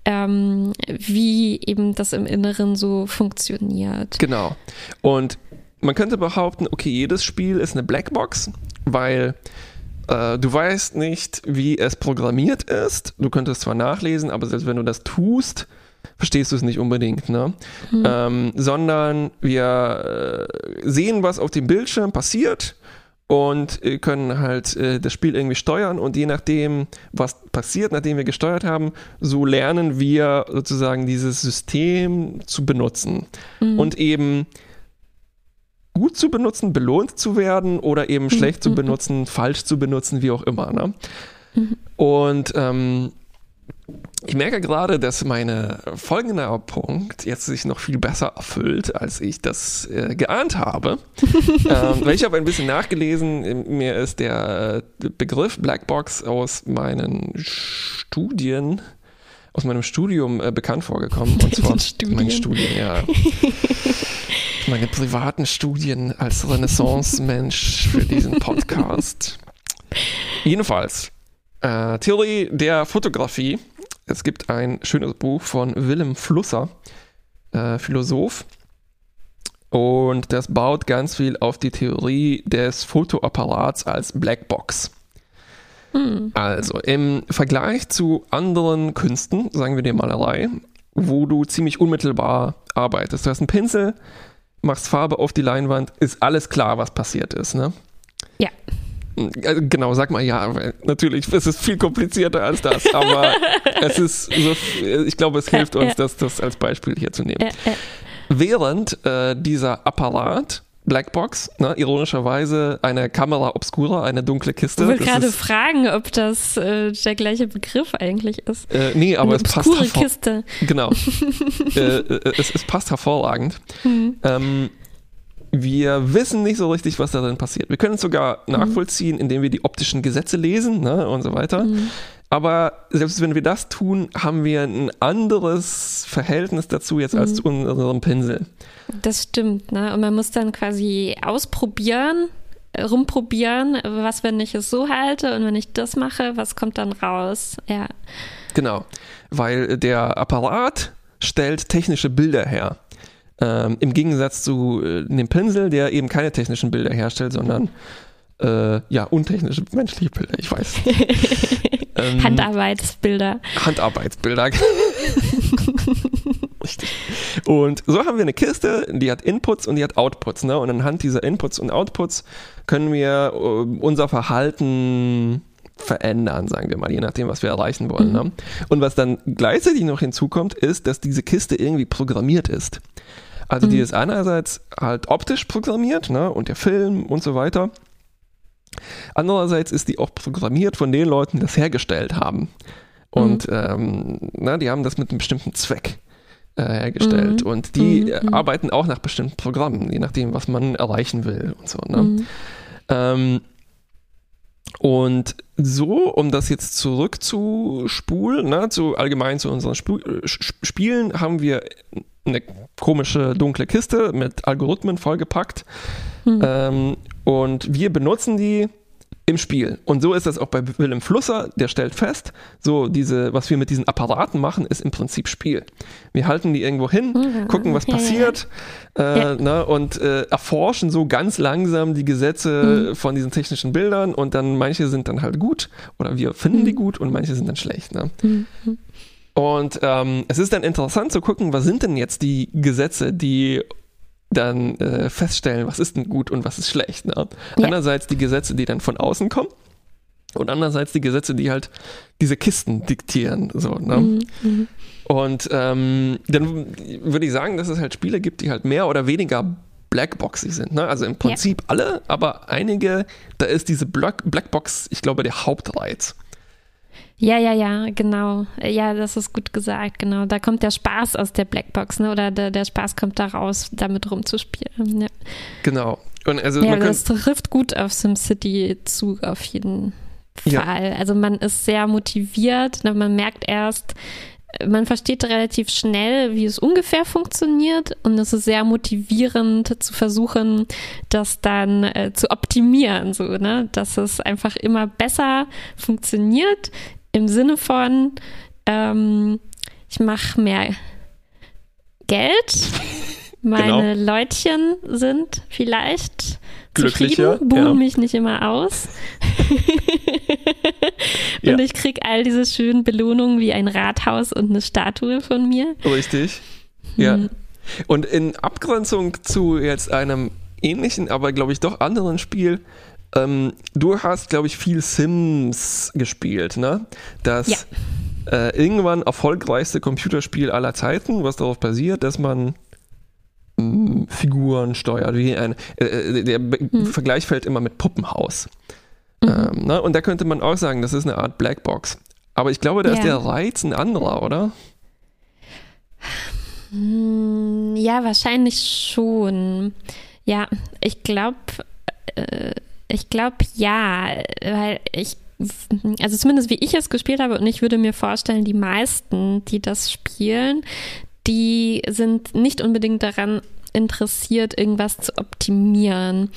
ähm, wie eben das im Inneren so funktioniert. Genau. Und man könnte behaupten, okay, jedes Spiel ist eine Blackbox, weil äh, du weißt nicht, wie es programmiert ist. Du könntest zwar nachlesen, aber selbst wenn du das tust, verstehst du es nicht unbedingt, ne? Mhm. Ähm, sondern wir äh, sehen, was auf dem Bildschirm passiert und können halt äh, das Spiel irgendwie steuern und je nachdem, was passiert, nachdem wir gesteuert haben, so lernen wir sozusagen dieses System zu benutzen mhm. und eben gut zu benutzen, belohnt zu werden oder eben mhm. schlecht zu mhm. benutzen, falsch zu benutzen, wie auch immer. Ne? Mhm. Und ähm, ich merke gerade, dass mein folgender Punkt jetzt sich noch viel besser erfüllt, als ich das äh, geahnt habe. ähm, weil ich habe ein bisschen nachgelesen, mir ist der Begriff Blackbox aus meinen Studien, aus meinem Studium äh, bekannt vorgekommen. Und zwar meine Studien, ja. meine privaten Studien als Renaissance-Mensch für diesen Podcast. Jedenfalls, äh, Theorie der Fotografie. Es gibt ein schönes Buch von Willem Flusser, äh, Philosoph. Und das baut ganz viel auf die Theorie des Fotoapparats als Blackbox. Hm. Also im Vergleich zu anderen Künsten, sagen wir die Malerei, wo du ziemlich unmittelbar arbeitest. Du hast einen Pinsel, machst Farbe auf die Leinwand, ist alles klar, was passiert ist, ne? Ja. Also genau, sag mal ja, natürlich, es ist viel komplizierter als das, aber es ist so, ich glaube, es hilft uns, das, das als Beispiel hier zu nehmen. Während äh, dieser Apparat Blackbox, ne, ironischerweise eine Kamera obscura, eine dunkle Kiste. Ich wollte gerade fragen, ob das äh, der gleiche Begriff eigentlich ist. Äh, nee, aber eine es passt hervor Kiste. Genau. äh, äh, es, es, passt hervorragend. Mhm. Ähm, wir wissen nicht so richtig, was darin passiert. Wir können es sogar mhm. nachvollziehen, indem wir die optischen Gesetze lesen ne, und so weiter. Mhm. Aber selbst wenn wir das tun, haben wir ein anderes Verhältnis dazu jetzt als mhm. zu unserem Pinsel. Das stimmt, ne? Und man muss dann quasi ausprobieren, rumprobieren, was, wenn ich es so halte und wenn ich das mache, was kommt dann raus? Ja. Genau, weil der Apparat stellt technische Bilder her. Ähm, Im Gegensatz zu äh, dem Pinsel, der eben keine technischen Bilder herstellt, sondern äh, ja, untechnische menschliche Bilder, ich weiß. ähm, Handarbeitsbilder. Handarbeitsbilder. Richtig. Und so haben wir eine Kiste, die hat Inputs und die hat Outputs. Ne? Und anhand dieser Inputs und Outputs können wir uh, unser Verhalten verändern, sagen wir mal, je nachdem, was wir erreichen wollen. Mhm. Ne? Und was dann gleichzeitig noch hinzukommt, ist, dass diese Kiste irgendwie programmiert ist. Also mhm. die ist einerseits halt optisch programmiert ne? und der Film und so weiter. Andererseits ist die auch programmiert von den Leuten, die das hergestellt haben. Und mhm. ähm, na, die haben das mit einem bestimmten Zweck äh, hergestellt. Mhm. Und die mhm. mhm. arbeiten auch nach bestimmten Programmen, je nachdem, was man erreichen will und so. Ne? Mhm. Ähm, und so, um das jetzt zurückzuspulen, ne, zu allgemein zu unseren Sp Spielen, haben wir eine komische dunkle Kiste mit Algorithmen vollgepackt. Mhm. Ähm, und wir benutzen die im Spiel. Und so ist das auch bei Willem Flusser, der stellt fest, so diese, was wir mit diesen Apparaten machen, ist im Prinzip Spiel. Wir halten die irgendwo hin, mhm. gucken, was passiert äh, ja. ne, und äh, erforschen so ganz langsam die Gesetze mhm. von diesen technischen Bildern und dann manche sind dann halt gut oder wir finden mhm. die gut und manche sind dann schlecht. Ne? Mhm. Und ähm, es ist dann interessant zu gucken, was sind denn jetzt die Gesetze, die dann äh, feststellen, was ist denn gut und was ist schlecht. Ne? Ja. Einerseits die Gesetze, die dann von außen kommen und andererseits die Gesetze, die halt diese Kisten diktieren. So, ne? Mhm, mhm. Und ähm, dann würde ich sagen, dass es halt Spiele gibt, die halt mehr oder weniger Blackboxy sind. Ne? Also im Prinzip ja. alle, aber einige, da ist diese Black Blackbox, ich glaube, der Hauptreiz. Ja, ja, ja, genau. Ja, das ist gut gesagt, genau. Da kommt der Spaß aus der Blackbox, ne? Oder der, der Spaß kommt da raus, damit rumzuspielen. Ja. Genau. Und also ja, das trifft gut auf SimCity zu, auf jeden Fall. Ja. Also man ist sehr motiviert, ne, man merkt erst, man versteht relativ schnell, wie es ungefähr funktioniert und es ist sehr motivierend zu versuchen, das dann äh, zu optimieren, so, ne, dass es einfach immer besser funktioniert im Sinne von, ähm, ich mache mehr Geld, meine genau. Leutchen sind vielleicht glücklicher, buchen ja. mich nicht immer aus. und ja. ich kriege all diese schönen Belohnungen wie ein Rathaus und eine Statue von mir. Richtig. Ja. Hm. Und in Abgrenzung zu jetzt einem ähnlichen, aber glaube ich doch anderen Spiel, ähm, du hast, glaube ich, viel Sims gespielt, ne? Das ja. äh, irgendwann erfolgreichste Computerspiel aller Zeiten, was darauf basiert, dass man Figuren steuert, wie ein, äh, äh der mhm. Vergleich fällt immer mit Puppenhaus. Mhm. Ähm, ne? Und da könnte man auch sagen, das ist eine Art Blackbox. Aber ich glaube, da ja. ist der Reiz ein anderer, oder? Hm, ja, wahrscheinlich schon. Ja, ich glaube, äh, ich glaube ja, weil ich also zumindest wie ich es gespielt habe und ich würde mir vorstellen, die meisten, die das spielen, die sind nicht unbedingt daran interessiert, irgendwas zu optimieren,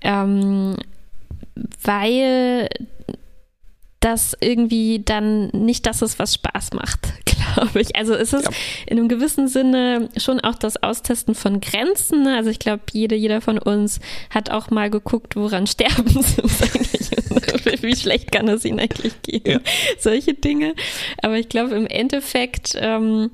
ähm, weil das irgendwie dann nicht das ist, was Spaß macht, glaube ich. Also es ist ja. in einem gewissen Sinne schon auch das Austesten von Grenzen. Ne? Also ich glaube, jede, jeder von uns hat auch mal geguckt, woran sterben sie eigentlich. Wie schlecht kann es ihnen eigentlich gehen? Ja. Solche Dinge. Aber ich glaube, im Endeffekt ähm,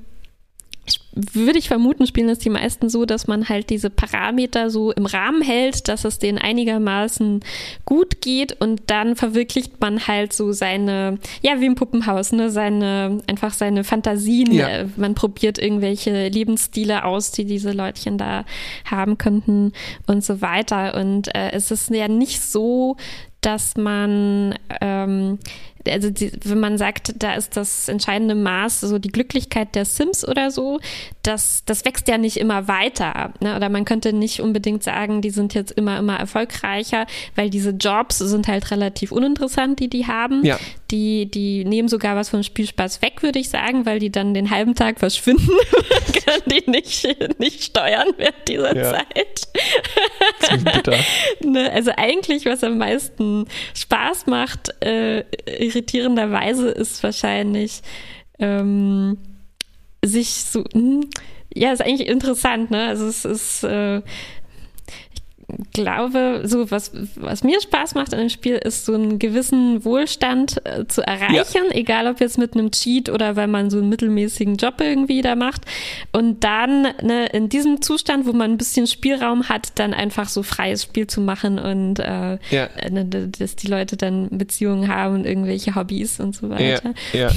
würde ich vermuten, spielen es die meisten so, dass man halt diese Parameter so im Rahmen hält, dass es denen einigermaßen gut geht und dann verwirklicht man halt so seine, ja, wie im Puppenhaus, ne, seine, einfach seine Fantasien. Ja. Man probiert irgendwelche Lebensstile aus, die diese Leutchen da haben könnten und so weiter. Und äh, es ist ja nicht so, dass man ähm, also die, wenn man sagt, da ist das entscheidende Maß so die Glücklichkeit der Sims oder so, das, das wächst ja nicht immer weiter. Ne? Oder man könnte nicht unbedingt sagen, die sind jetzt immer, immer erfolgreicher, weil diese Jobs sind halt relativ uninteressant, die die haben. Ja. Die, die nehmen sogar was vom Spielspaß weg, würde ich sagen, weil die dann den halben Tag verschwinden. kann die nicht, nicht steuern während dieser ja. Zeit. bitter. ne? Also eigentlich, was am meisten Spaß macht, äh, irritierenderweise ist wahrscheinlich ähm, sich so, hm, ja, ist eigentlich interessant, ne? Also es ist äh, glaube, so was, was mir Spaß macht an dem Spiel, ist so einen gewissen Wohlstand äh, zu erreichen, ja. egal ob jetzt mit einem Cheat oder weil man so einen mittelmäßigen Job irgendwie da macht. Und dann ne, in diesem Zustand, wo man ein bisschen Spielraum hat, dann einfach so freies Spiel zu machen und äh, ja. äh, ne, dass die Leute dann Beziehungen haben und irgendwelche Hobbys und so weiter. Ja, ja.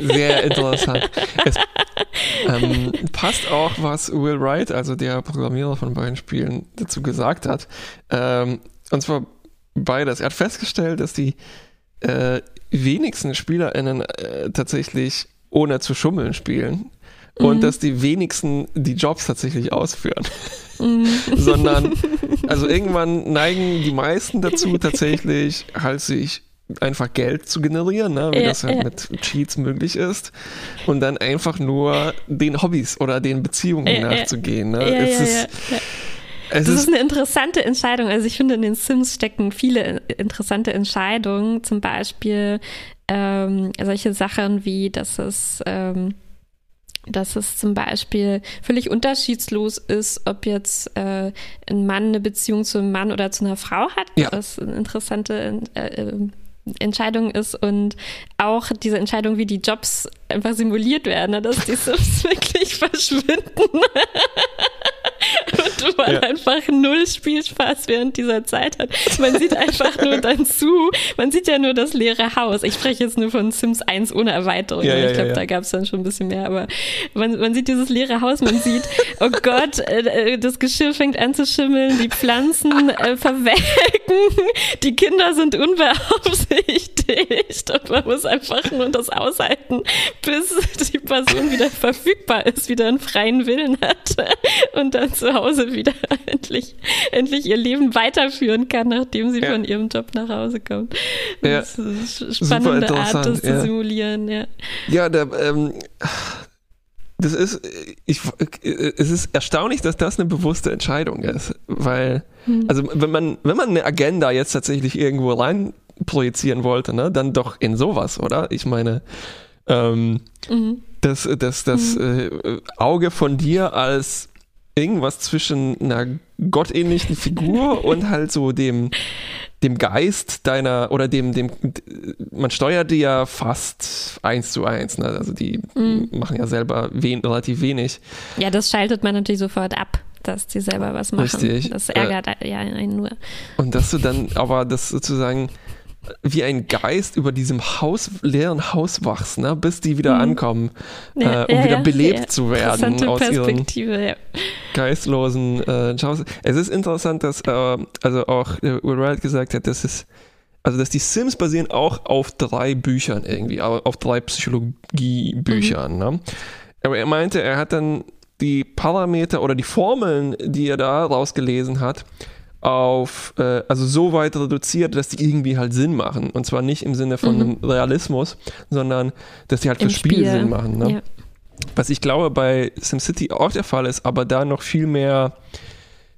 sehr interessant. Es ähm, passt auch, was Will Wright, also der Programmierer von beiden Spielen, dazu gesagt hat. Ähm, und zwar beides. Er hat festgestellt, dass die äh, wenigsten SpielerInnen äh, tatsächlich ohne zu schummeln spielen und mhm. dass die wenigsten die Jobs tatsächlich ausführen. Mhm. Sondern, also irgendwann neigen die meisten dazu, tatsächlich halt sich einfach Geld zu generieren, ne? wie ja, das halt ja. mit Cheats möglich ist. Und dann einfach nur den Hobbys oder den Beziehungen ja, nachzugehen. Ne? Es das ist, ist eine interessante Entscheidung. Also ich finde, in den Sims stecken viele interessante Entscheidungen. Zum Beispiel ähm, solche Sachen wie, dass es ähm, dass es zum Beispiel völlig unterschiedslos ist, ob jetzt äh, ein Mann eine Beziehung zu einem Mann oder zu einer Frau hat. Ja. Das ist eine interessante äh, äh Entscheidung ist und auch diese Entscheidung, wie die Jobs einfach simuliert werden, ne, dass die Sims wirklich verschwinden. Und man ja. einfach null Spielspaß während dieser Zeit hat. Man sieht einfach nur dann zu, man sieht ja nur das leere Haus. Ich spreche jetzt nur von Sims 1 ohne Erweiterung. Ja, ja, ich glaube, da gab es dann schon ein bisschen mehr, aber man, man sieht dieses leere Haus, man sieht, oh Gott, äh, äh, das Geschirr fängt an zu schimmeln, die Pflanzen äh, verwelken, die Kinder sind unbeaufsichtigt. und man muss einfach nur das aushalten, bis die Person wieder verfügbar ist, wieder einen freien Willen hat und dann zu Hause wieder endlich, endlich ihr Leben weiterführen kann, nachdem sie ja. von ihrem Job nach Hause kommt. Das ja. ist eine spannende Art, das ja. zu simulieren, ja. Ja, der, ähm, das ist, ich, es ist erstaunlich, dass das eine bewusste Entscheidung ist, weil, hm. also wenn man, wenn man eine Agenda jetzt tatsächlich irgendwo rein projizieren wollte, ne, dann doch in sowas, oder? Ich meine, ähm, mhm. das, das, das mhm. äh, Auge von dir als irgendwas zwischen einer gottähnlichen Figur und halt so dem dem Geist deiner oder dem, dem, man steuert die ja fast eins zu eins. Ne? Also die mhm. machen ja selber wen, relativ wenig. Ja, das schaltet man natürlich sofort ab, dass die selber was machen. Richtig. Das ärgert äh, ja einen nur. Und dass du dann aber das sozusagen wie ein Geist über diesem Haus, leeren Haus wachst, ne? bis die wieder mhm. ankommen, ja, äh, um ja, wieder ja, belebt zu werden aus ihren geistlosen äh, Schaus. Es ist interessant, dass äh, also auch äh, Will Wright gesagt hat, dass es also dass die Sims basieren auch auf drei Büchern irgendwie, auf drei Psychologiebüchern. Mhm. Ne? Aber er meinte, er hat dann die Parameter oder die Formeln, die er da rausgelesen hat, auf, äh, also so weit reduziert, dass die irgendwie halt Sinn machen. Und zwar nicht im Sinne von mhm. einem Realismus, sondern dass die halt Im für Spiel, Spiel Sinn machen. Ne? Ja. Was ich glaube bei SimCity auch der Fall ist, aber da noch viel mehr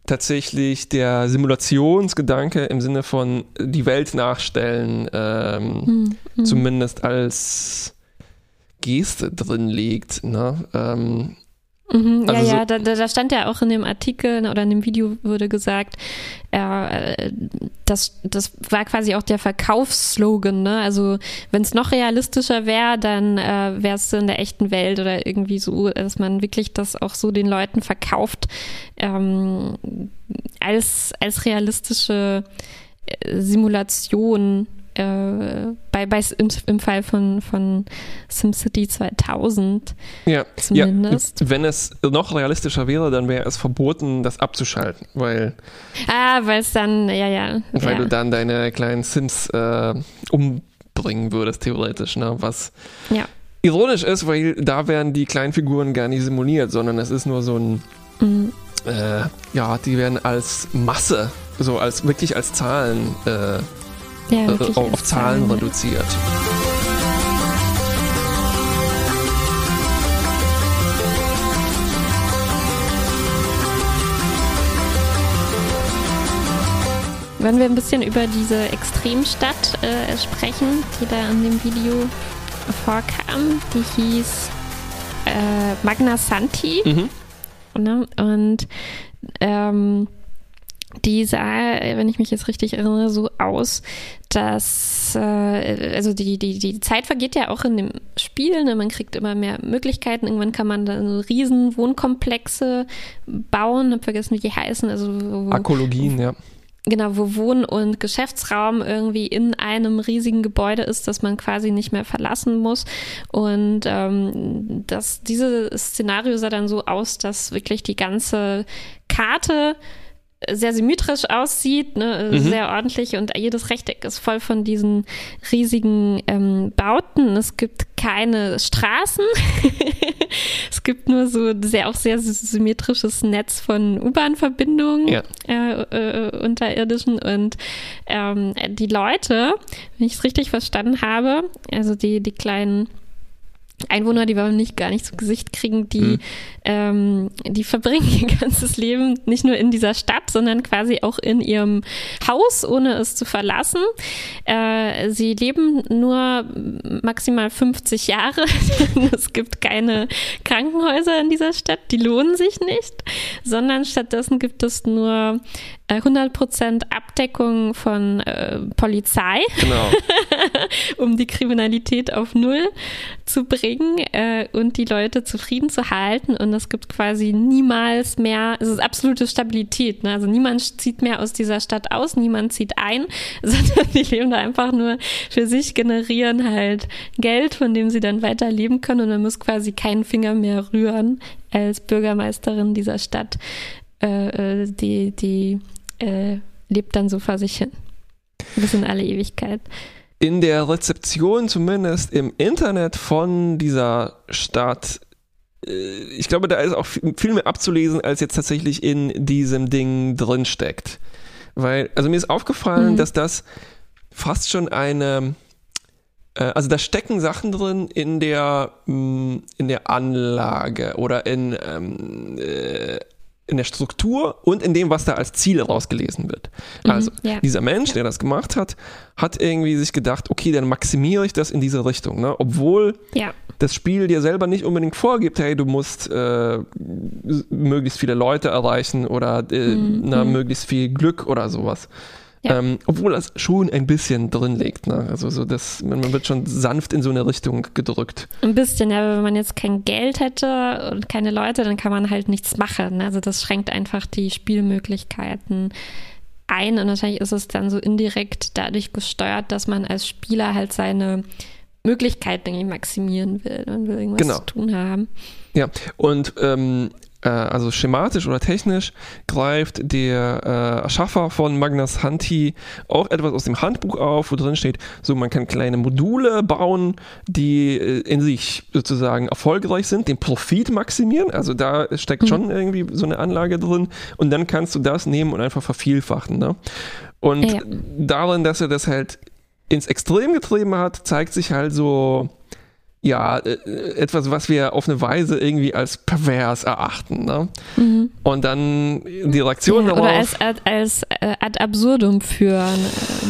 tatsächlich der Simulationsgedanke im Sinne von die Welt nachstellen, ähm, mhm. zumindest als Geste drin liegt. Ne? Ähm, Mhm, also ja, ja, da, da, stand ja auch in dem Artikel oder in dem Video wurde gesagt, äh, das, das war quasi auch der Verkaufsslogan. Ne? Also wenn es noch realistischer wäre, dann äh, wäre es in der echten Welt oder irgendwie so, dass man wirklich das auch so den Leuten verkauft ähm, als, als realistische äh, Simulation äh, bei, bei im, im, Fall von, von SimCity 2000 ja, zumindest. Ja, wenn es noch realistischer wäre, dann wäre es verboten, das abzuschalten, weil ah, weil es dann ja ja weil ja. du dann deine kleinen Sims äh, umbringen würdest theoretisch, ne? Was ja. ironisch ist, weil da werden die kleinen Figuren gar nicht simuliert, sondern es ist nur so ein mhm. äh, ja, die werden als Masse, so als wirklich als Zahlen äh, ja, äh, auf, auf Zahlen ja. reduziert. Wollen wir ein bisschen über diese Extremstadt äh, sprechen, die da in dem Video vorkam? Die hieß äh, Magna Santi. Mhm. Ne? Und ähm, die sah, wenn ich mich jetzt richtig erinnere, so aus, dass, äh, also die, die, die Zeit vergeht ja auch in dem Spiel, ne? man kriegt immer mehr Möglichkeiten, irgendwann kann man dann so riesen Wohnkomplexe bauen, hab vergessen, wie die heißen, also Akologien, ja. Genau, wo Wohn- und Geschäftsraum irgendwie in einem riesigen Gebäude ist, das man quasi nicht mehr verlassen muss. Und ähm, das, dieses Szenario sah dann so aus, dass wirklich die ganze Karte sehr symmetrisch aussieht, ne? Mhm. sehr ordentlich und jedes Rechteck ist voll von diesen riesigen ähm, Bauten. Es gibt keine Straßen. es gibt nur so sehr auch sehr symmetrisches Netz von U-Bahn-Verbindungen ja. äh, äh, unterirdischen und ähm, die Leute, wenn ich es richtig verstanden habe, also die die kleinen Einwohner, die wir nicht gar nicht zu Gesicht kriegen, die, mhm. ähm, die verbringen ihr ganzes Leben nicht nur in dieser Stadt, sondern quasi auch in ihrem Haus, ohne es zu verlassen. Äh, sie leben nur maximal 50 Jahre. es gibt keine Krankenhäuser in dieser Stadt, die lohnen sich nicht, sondern stattdessen gibt es nur 100% Abdeckung von äh, Polizei, genau. um die Kriminalität auf Null zu bringen äh, und die Leute zufrieden zu halten. Und es gibt quasi niemals mehr, es ist absolute Stabilität. Ne? Also niemand zieht mehr aus dieser Stadt aus, niemand zieht ein, sondern die leben da einfach nur für sich, generieren halt Geld, von dem sie dann weiterleben können. Und man muss quasi keinen Finger mehr rühren als Bürgermeisterin dieser Stadt. Äh, äh die, die äh, lebt dann so vor sich hin. Bis in alle Ewigkeit. in der Rezeption zumindest im Internet von dieser Stadt äh, ich glaube, da ist auch viel mehr abzulesen, als jetzt tatsächlich in diesem Ding drin steckt. Weil, also mir ist aufgefallen, mhm. dass das fast schon eine, äh, also da stecken Sachen drin in der, mm, in der Anlage oder in, ähm, äh, in der Struktur und in dem, was da als Ziel rausgelesen wird. Mhm, also ja. dieser Mensch, ja. der das gemacht hat, hat irgendwie sich gedacht, okay, dann maximiere ich das in diese Richtung. Ne? Obwohl ja. das Spiel dir selber nicht unbedingt vorgibt, hey, du musst äh, möglichst viele Leute erreichen oder äh, mhm. na, mhm. möglichst viel Glück oder sowas. Ja. Ähm, obwohl das schon ein bisschen drin liegt. Ne? Also so das, man wird schon sanft in so eine Richtung gedrückt. Ein bisschen, ja, aber wenn man jetzt kein Geld hätte und keine Leute, dann kann man halt nichts machen. Ne? Also das schränkt einfach die Spielmöglichkeiten ein und wahrscheinlich ist es dann so indirekt dadurch gesteuert, dass man als Spieler halt seine Möglichkeiten irgendwie maximieren will und will irgendwas genau. zu tun haben. Ja, und ähm, äh, also schematisch oder technisch greift der äh, Erschaffer von Magnus Hanti auch etwas aus dem Handbuch auf, wo drin steht, so man kann kleine Module bauen, die äh, in sich sozusagen erfolgreich sind, den Profit maximieren, also da steckt mhm. schon irgendwie so eine Anlage drin und dann kannst du das nehmen und einfach vervielfachen. Ne? Und ja. darin, dass er das halt ins Extrem getrieben hat, zeigt sich halt so ja, äh, etwas, was wir auf eine Weise irgendwie als pervers erachten. Ne? Mhm. Und dann die Reaktion ja, darauf. Oder als, als, als äh, ad absurdum führen,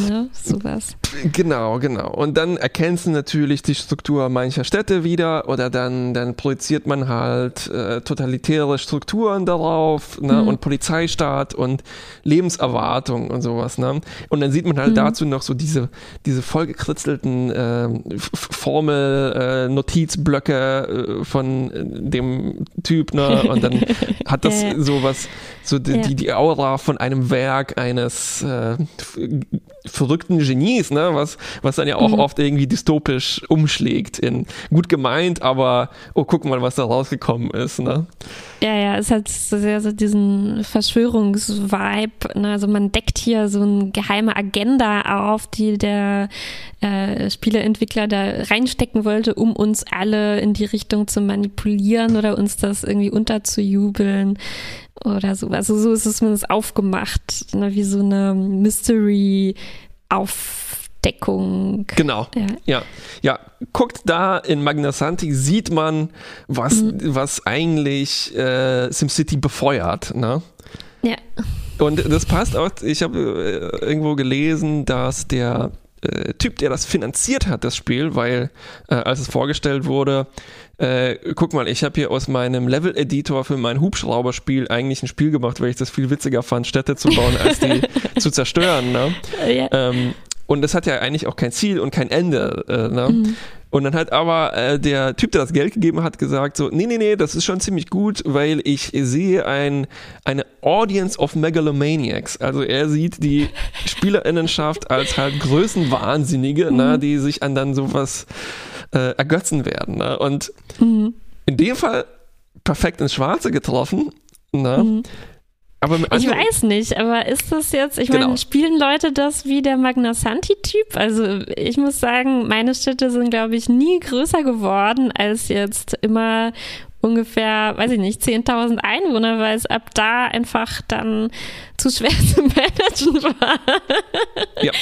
äh, ne? sowas. Genau, genau. Und dann erkennst du natürlich die Struktur mancher Städte wieder oder dann, dann projiziert man halt äh, totalitäre Strukturen darauf ne? Mhm. und Polizeistaat und Lebenserwartung und sowas. Ne? Und dann sieht man halt mhm. dazu noch so diese, diese vollgekritzelten äh, Formel- äh, Notizblöcke äh, von äh, dem Typ, ne? Und dann hat das ja. sowas, so die, ja. die, die, Aura von einem Werk eines äh, verrückten Genies, ne? Was, was dann ja auch mhm. oft irgendwie dystopisch umschlägt in gut gemeint, aber oh, guck mal, was da rausgekommen ist, ne? Ja, ja, es hat sehr so diesen Verschwörungsvibe. Ne? Also man deckt hier so eine geheime Agenda auf, die der äh, Spieleentwickler da reinstecken wollte, um uns alle in die Richtung zu manipulieren oder uns das irgendwie unterzujubeln oder so. Also so ist es zumindest aufgemacht, ne? wie so eine Mystery auf Deckung. Genau. Ja. ja. ja. guckt da in Magnasanti, sieht man, was, mhm. was eigentlich äh, SimCity befeuert. Ne? Ja. Und das passt auch, ich habe äh, irgendwo gelesen, dass der äh, Typ, der das finanziert hat, das Spiel, weil äh, als es vorgestellt wurde, äh, guck mal, ich habe hier aus meinem Level-Editor für mein Hubschrauberspiel eigentlich ein Spiel gemacht, weil ich das viel witziger fand, Städte zu bauen, als die zu zerstören. Ne? Ja. Ähm, und das hat ja eigentlich auch kein Ziel und kein Ende. Äh, ne? Mhm. Und dann hat aber äh, der Typ, der das Geld gegeben hat, gesagt so, nee, nee, nee, das ist schon ziemlich gut, weil ich sehe ein, eine Audience of Megalomaniacs. Also er sieht die Spielerinnenschaft als halt Größenwahnsinnige, mhm. ne, die sich an dann sowas äh, ergötzen werden. Ne? Und mhm. in dem Fall perfekt ins Schwarze getroffen. Ne? Mhm. Aber also, ich weiß nicht, aber ist das jetzt, ich genau. meine, spielen Leute das wie der Magnasanti-Typ? Also ich muss sagen, meine Städte sind, glaube ich, nie größer geworden als jetzt immer ungefähr, weiß ich nicht, 10.000 Einwohner, weil es ab da einfach dann zu schwer zu managen war. Ja.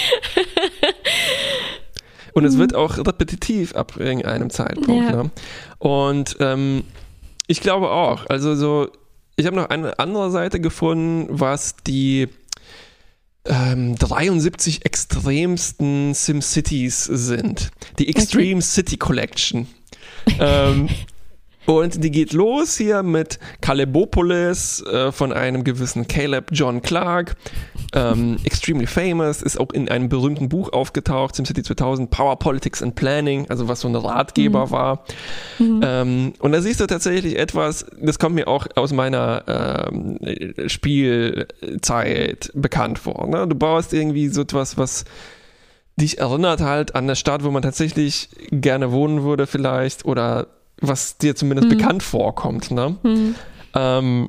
Und es wird auch repetitiv ab irgendeinem Zeitpunkt. Ja. Ne? Und ähm, ich glaube auch, also so ich habe noch eine andere Seite gefunden, was die ähm, 73 extremsten SimCities sind. Die Extreme okay. City Collection. ähm, und die geht los hier mit Calebopolis äh, von einem gewissen Caleb John Clark. Ähm, extremely famous, ist auch in einem berühmten Buch aufgetaucht, SimCity 2000, Power Politics and Planning, also was so ein Ratgeber mhm. war. Mhm. Ähm, und da siehst du tatsächlich etwas, das kommt mir auch aus meiner ähm, Spielzeit bekannt vor. Ne? Du baust irgendwie so etwas, was dich erinnert halt an eine Stadt, wo man tatsächlich gerne wohnen würde vielleicht oder was dir zumindest mhm. bekannt vorkommt. Ne? Mhm. Ähm,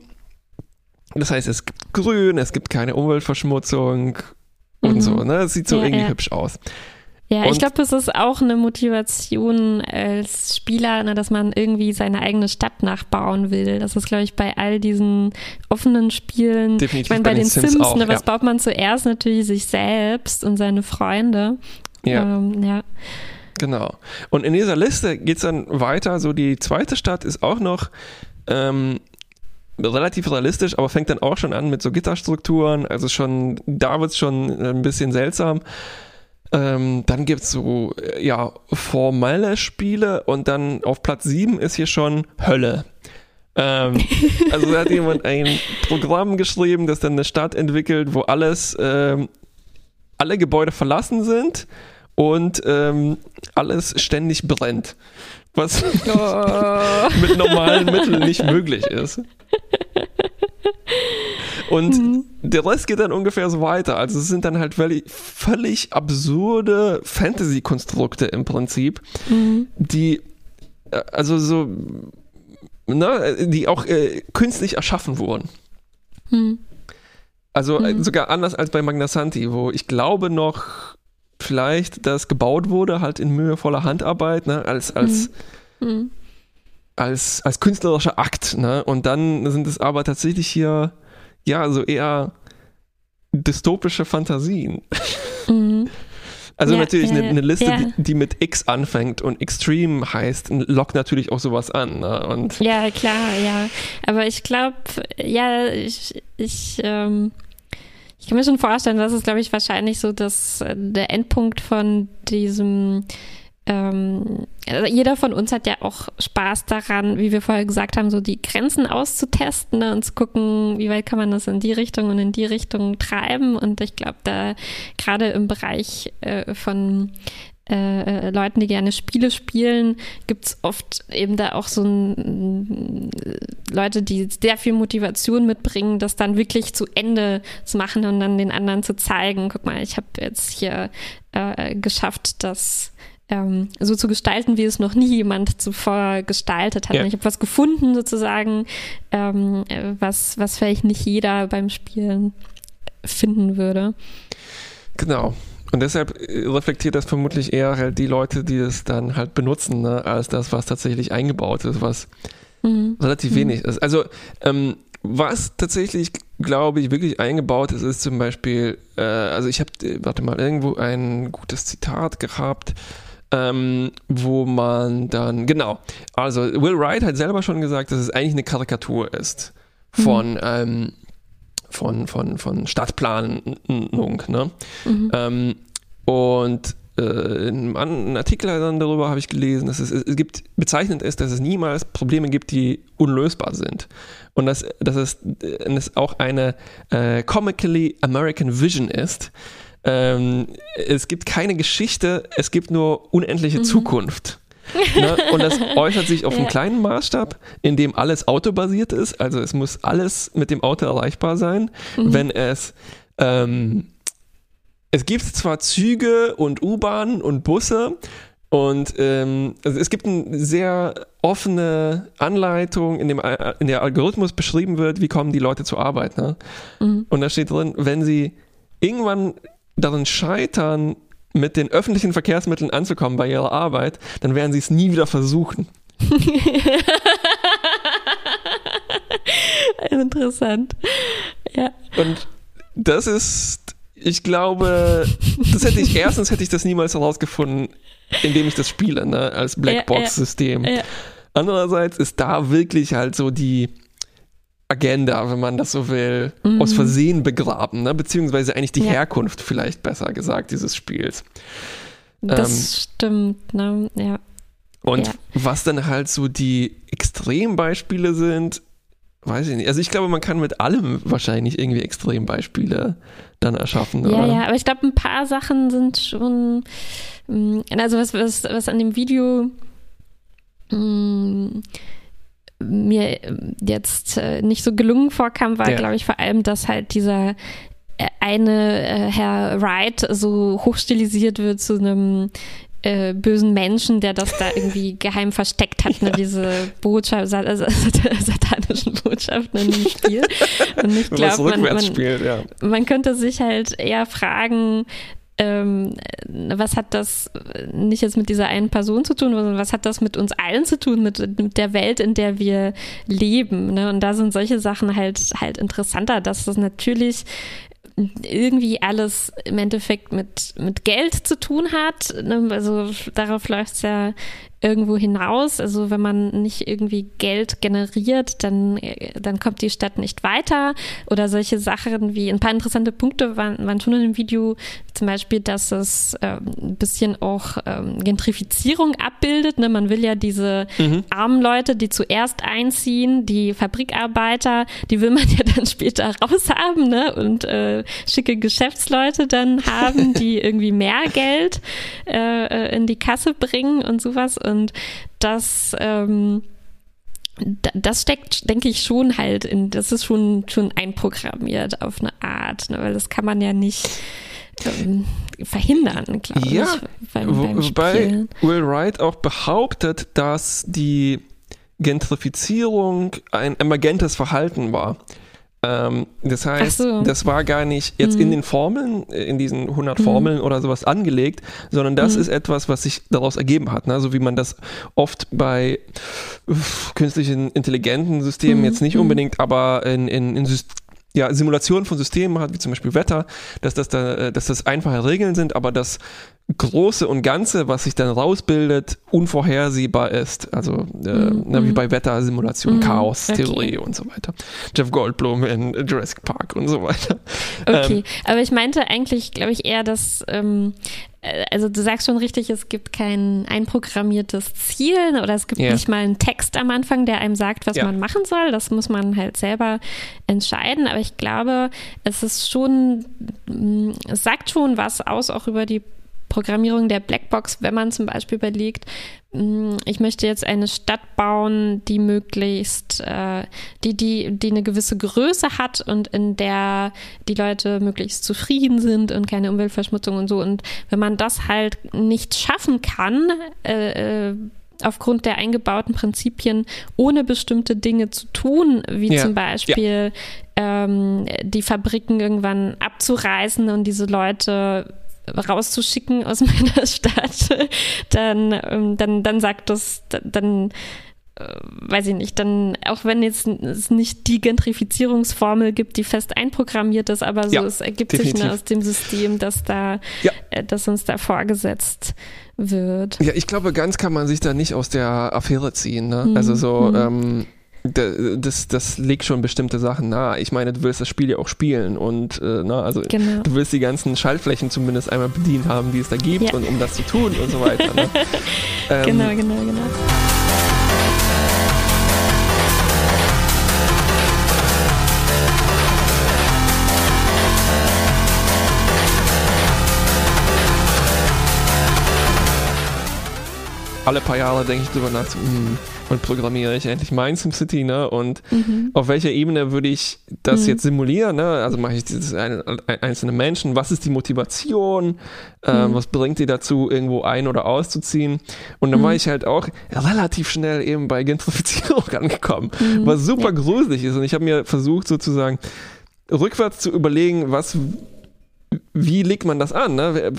das heißt, es gibt Grün, es gibt keine Umweltverschmutzung und mhm. so. Ne? Es sieht so ja, irgendwie ja. hübsch aus. Ja, und ich glaube, es ist auch eine Motivation als Spieler, ne, dass man irgendwie seine eigene Stadt nachbauen will. Das ist, glaube ich, bei all diesen offenen Spielen. Definitiv ich meine, bei, bei, den, den Sims, Sims auch, ne, was ja. baut man zuerst? Natürlich sich selbst und seine Freunde. Ja. Ähm, ja. Genau. Und in dieser Liste geht es dann weiter. So die zweite Stadt ist auch noch ähm, relativ realistisch, aber fängt dann auch schon an mit so Gitterstrukturen. Also schon, da wird es schon ein bisschen seltsam. Ähm, dann gibt es so, ja, formelle Spiele und dann auf Platz 7 ist hier schon Hölle. Ähm, also da hat jemand ein Programm geschrieben, das dann eine Stadt entwickelt, wo alles, ähm, alle Gebäude verlassen sind und ähm, alles ständig brennt. Was oh. mit normalen Mitteln nicht möglich ist. Und mhm. der Rest geht dann ungefähr so weiter. Also es sind dann halt völlig, absurde Fantasy-Konstrukte im Prinzip, mhm. die äh, also so, ne, die auch äh, künstlich erschaffen wurden. Mhm. Also äh, mhm. sogar anders als bei Magna Santi, wo ich glaube noch vielleicht das gebaut wurde, halt in mühevoller Handarbeit, ne, als, als, mhm. mhm. als, als künstlerischer Akt. Ne? Und dann sind es aber tatsächlich hier, ja, so eher dystopische Fantasien. Mhm. Also ja, natürlich eine, eine Liste, ja. die, die, mit X anfängt und Extreme heißt, lockt natürlich auch sowas an. Ne? Und ja, klar, ja. Aber ich glaube, ja, ich, ich ähm ich kann mir schon vorstellen, das ist, glaube ich, wahrscheinlich so dass äh, der Endpunkt von diesem ähm, also jeder von uns hat ja auch Spaß daran, wie wir vorher gesagt haben, so die Grenzen auszutesten ne, und zu gucken, wie weit kann man das in die Richtung und in die Richtung treiben. Und ich glaube, da gerade im Bereich äh, von äh, Leuten, die gerne Spiele spielen, gibt es oft eben da auch so ein, Leute, die sehr viel Motivation mitbringen, das dann wirklich zu Ende zu machen und dann den anderen zu zeigen, guck mal, ich habe jetzt hier äh, geschafft, das ähm, so zu gestalten, wie es noch nie jemand zuvor gestaltet hat. Ja. Ich habe was gefunden sozusagen, ähm, was, was vielleicht nicht jeder beim Spielen finden würde. Genau. Und deshalb äh, reflektiert das vermutlich eher halt die Leute, die es dann halt benutzen, ne, als das, was tatsächlich eingebaut ist, was mhm. relativ mhm. wenig ist. Also ähm, was tatsächlich, glaube ich, wirklich eingebaut ist, ist zum Beispiel, äh, also ich habe, äh, warte mal, irgendwo ein gutes Zitat gehabt, ähm, wo man dann, genau, also Will Wright hat selber schon gesagt, dass es eigentlich eine Karikatur ist von, mhm. ähm, von, von, von Stadtplanung. Ne? Mhm. Ähm, und äh, in einem Artikel dann darüber habe ich gelesen, dass es, es gibt, bezeichnend ist, dass es niemals Probleme gibt, die unlösbar sind. Und dass, dass, es, dass es auch eine äh, comically American Vision ist. Ähm, es gibt keine Geschichte, es gibt nur unendliche mhm. Zukunft. Ne? Und das äußert sich auf ja. einem kleinen Maßstab, in dem alles autobasiert ist. Also es muss alles mit dem Auto erreichbar sein. Mhm. Wenn es ähm, es gibt zwar Züge und U-Bahnen und Busse und ähm, also es gibt eine sehr offene Anleitung, in, dem, in der Algorithmus beschrieben wird, wie kommen die Leute zur Arbeit. Ne? Mhm. Und da steht drin, wenn sie irgendwann darin scheitern, mit den öffentlichen Verkehrsmitteln anzukommen bei ihrer Arbeit, dann werden sie es nie wieder versuchen. Interessant. Ja. Und das ist, ich glaube, das hätte ich, erstens hätte ich das niemals herausgefunden, indem ich das spiele, ne, als Blackbox-System. Ja, ja, ja. Andererseits ist da wirklich halt so die, Agenda, wenn man das so will, mhm. aus Versehen begraben, ne? beziehungsweise eigentlich die ja. Herkunft vielleicht besser gesagt dieses Spiels. Das ähm, stimmt, ne? Ja. Und ja. was dann halt so die Extrembeispiele sind, weiß ich nicht. Also ich glaube, man kann mit allem wahrscheinlich irgendwie Extrembeispiele dann erschaffen. Ja, oder? ja, aber ich glaube, ein paar Sachen sind schon, mm, also was, was, was an dem Video mh, mm, mir jetzt äh, nicht so gelungen vorkam, war, ja. glaube ich, vor allem, dass halt dieser äh, eine äh, Herr Wright so hochstilisiert wird zu einem äh, bösen Menschen, der das da irgendwie geheim versteckt hat, ne, diese Botschaft, also, satanischen Botschaften in dem Spiel. Und ich glaube, man, man, ja. man könnte sich halt eher fragen, ähm, was hat das nicht jetzt mit dieser einen Person zu tun, sondern was hat das mit uns allen zu tun, mit, mit der Welt, in der wir leben. Ne? Und da sind solche Sachen halt halt interessanter, dass das natürlich irgendwie alles im Endeffekt mit, mit Geld zu tun hat. Ne? Also darauf läuft es ja irgendwo hinaus. Also wenn man nicht irgendwie Geld generiert, dann, dann kommt die Stadt nicht weiter. Oder solche Sachen wie ein paar interessante Punkte waren, waren schon in dem Video, zum Beispiel, dass es ähm, ein bisschen auch ähm, Gentrifizierung abbildet. Ne? Man will ja diese mhm. armen Leute, die zuerst einziehen, die Fabrikarbeiter, die will man ja dann später raushaben ne? und äh, schicke Geschäftsleute dann haben, die irgendwie mehr Geld äh, in die Kasse bringen und sowas. Und das, ähm, das steckt, denke ich, schon halt in, das ist schon, schon einprogrammiert auf eine Art, ne? weil das kann man ja nicht ähm, verhindern, glaube ja, ich. Beim, beim wobei Will Wright auch behauptet, dass die Gentrifizierung ein emergentes Verhalten war. Ähm, das heißt, so. das war gar nicht jetzt mhm. in den Formeln, in diesen 100 mhm. Formeln oder sowas angelegt, sondern das mhm. ist etwas, was sich daraus ergeben hat. Ne? So wie man das oft bei künstlichen intelligenten Systemen mhm. jetzt nicht mhm. unbedingt, aber in, in, in ja, Simulationen von Systemen hat, wie zum Beispiel Wetter, dass das, da, äh, dass das einfache Regeln sind, aber das Große und Ganze, was sich dann rausbildet, unvorhersehbar ist. Also äh, na, wie bei Wettersimulation, mm, Chaos-Theorie okay. und so weiter. Jeff Goldblum in Jurassic Park und so weiter. Okay, ähm, aber ich meinte eigentlich, glaube ich, eher, dass ähm, äh, also du sagst schon richtig, es gibt kein einprogrammiertes Ziel oder es gibt yeah. nicht mal einen Text am Anfang, der einem sagt, was ja. man machen soll. Das muss man halt selber entscheiden. Aber ich glaube, es ist schon, mm, es sagt schon was aus, auch über die Programmierung der Blackbox, wenn man zum Beispiel überlegt, hm, ich möchte jetzt eine Stadt bauen, die möglichst, äh, die, die, die eine gewisse Größe hat und in der die Leute möglichst zufrieden sind und keine Umweltverschmutzung und so. Und wenn man das halt nicht schaffen kann, äh, äh aufgrund der eingebauten Prinzipien ohne bestimmte Dinge zu tun, wie ja. zum Beispiel ja. ähm, die Fabriken irgendwann abzureißen und diese Leute rauszuschicken aus meiner Stadt, dann, ähm, dann, dann sagt das, dann äh, weiß ich nicht, dann, auch wenn jetzt es nicht die Gentrifizierungsformel gibt, die fest einprogrammiert ist, aber so, ja, es ergibt definitiv. sich aus dem System, dass da, ja. äh, dass uns da vorgesetzt wird. Ja, ich glaube, ganz kann man sich da nicht aus der Affäre ziehen. Ne? Mhm. Also so, mhm. ähm, das, das legt schon bestimmte Sachen nahe. Ich meine, du willst das Spiel ja auch spielen und äh, na, also genau. du willst die ganzen Schaltflächen zumindest einmal bedient haben, die es da gibt ja. und um das zu tun und so weiter. Ne? ähm, genau, genau, genau. Alle paar Jahre denke ich drüber nach, hm, und programmiere ich endlich mein SimCity, ne? Und mhm. auf welcher Ebene würde ich das mhm. jetzt simulieren, ne? Also mache ich dieses eine, einzelne Menschen, was ist die Motivation, ähm, mhm. was bringt die dazu, irgendwo ein- oder auszuziehen? Und dann war mhm. ich halt auch relativ schnell eben bei Gentrifizierung angekommen, mhm. was super ja. gruselig ist. Und ich habe mir versucht, sozusagen rückwärts zu überlegen, was wie legt man das an? Ne?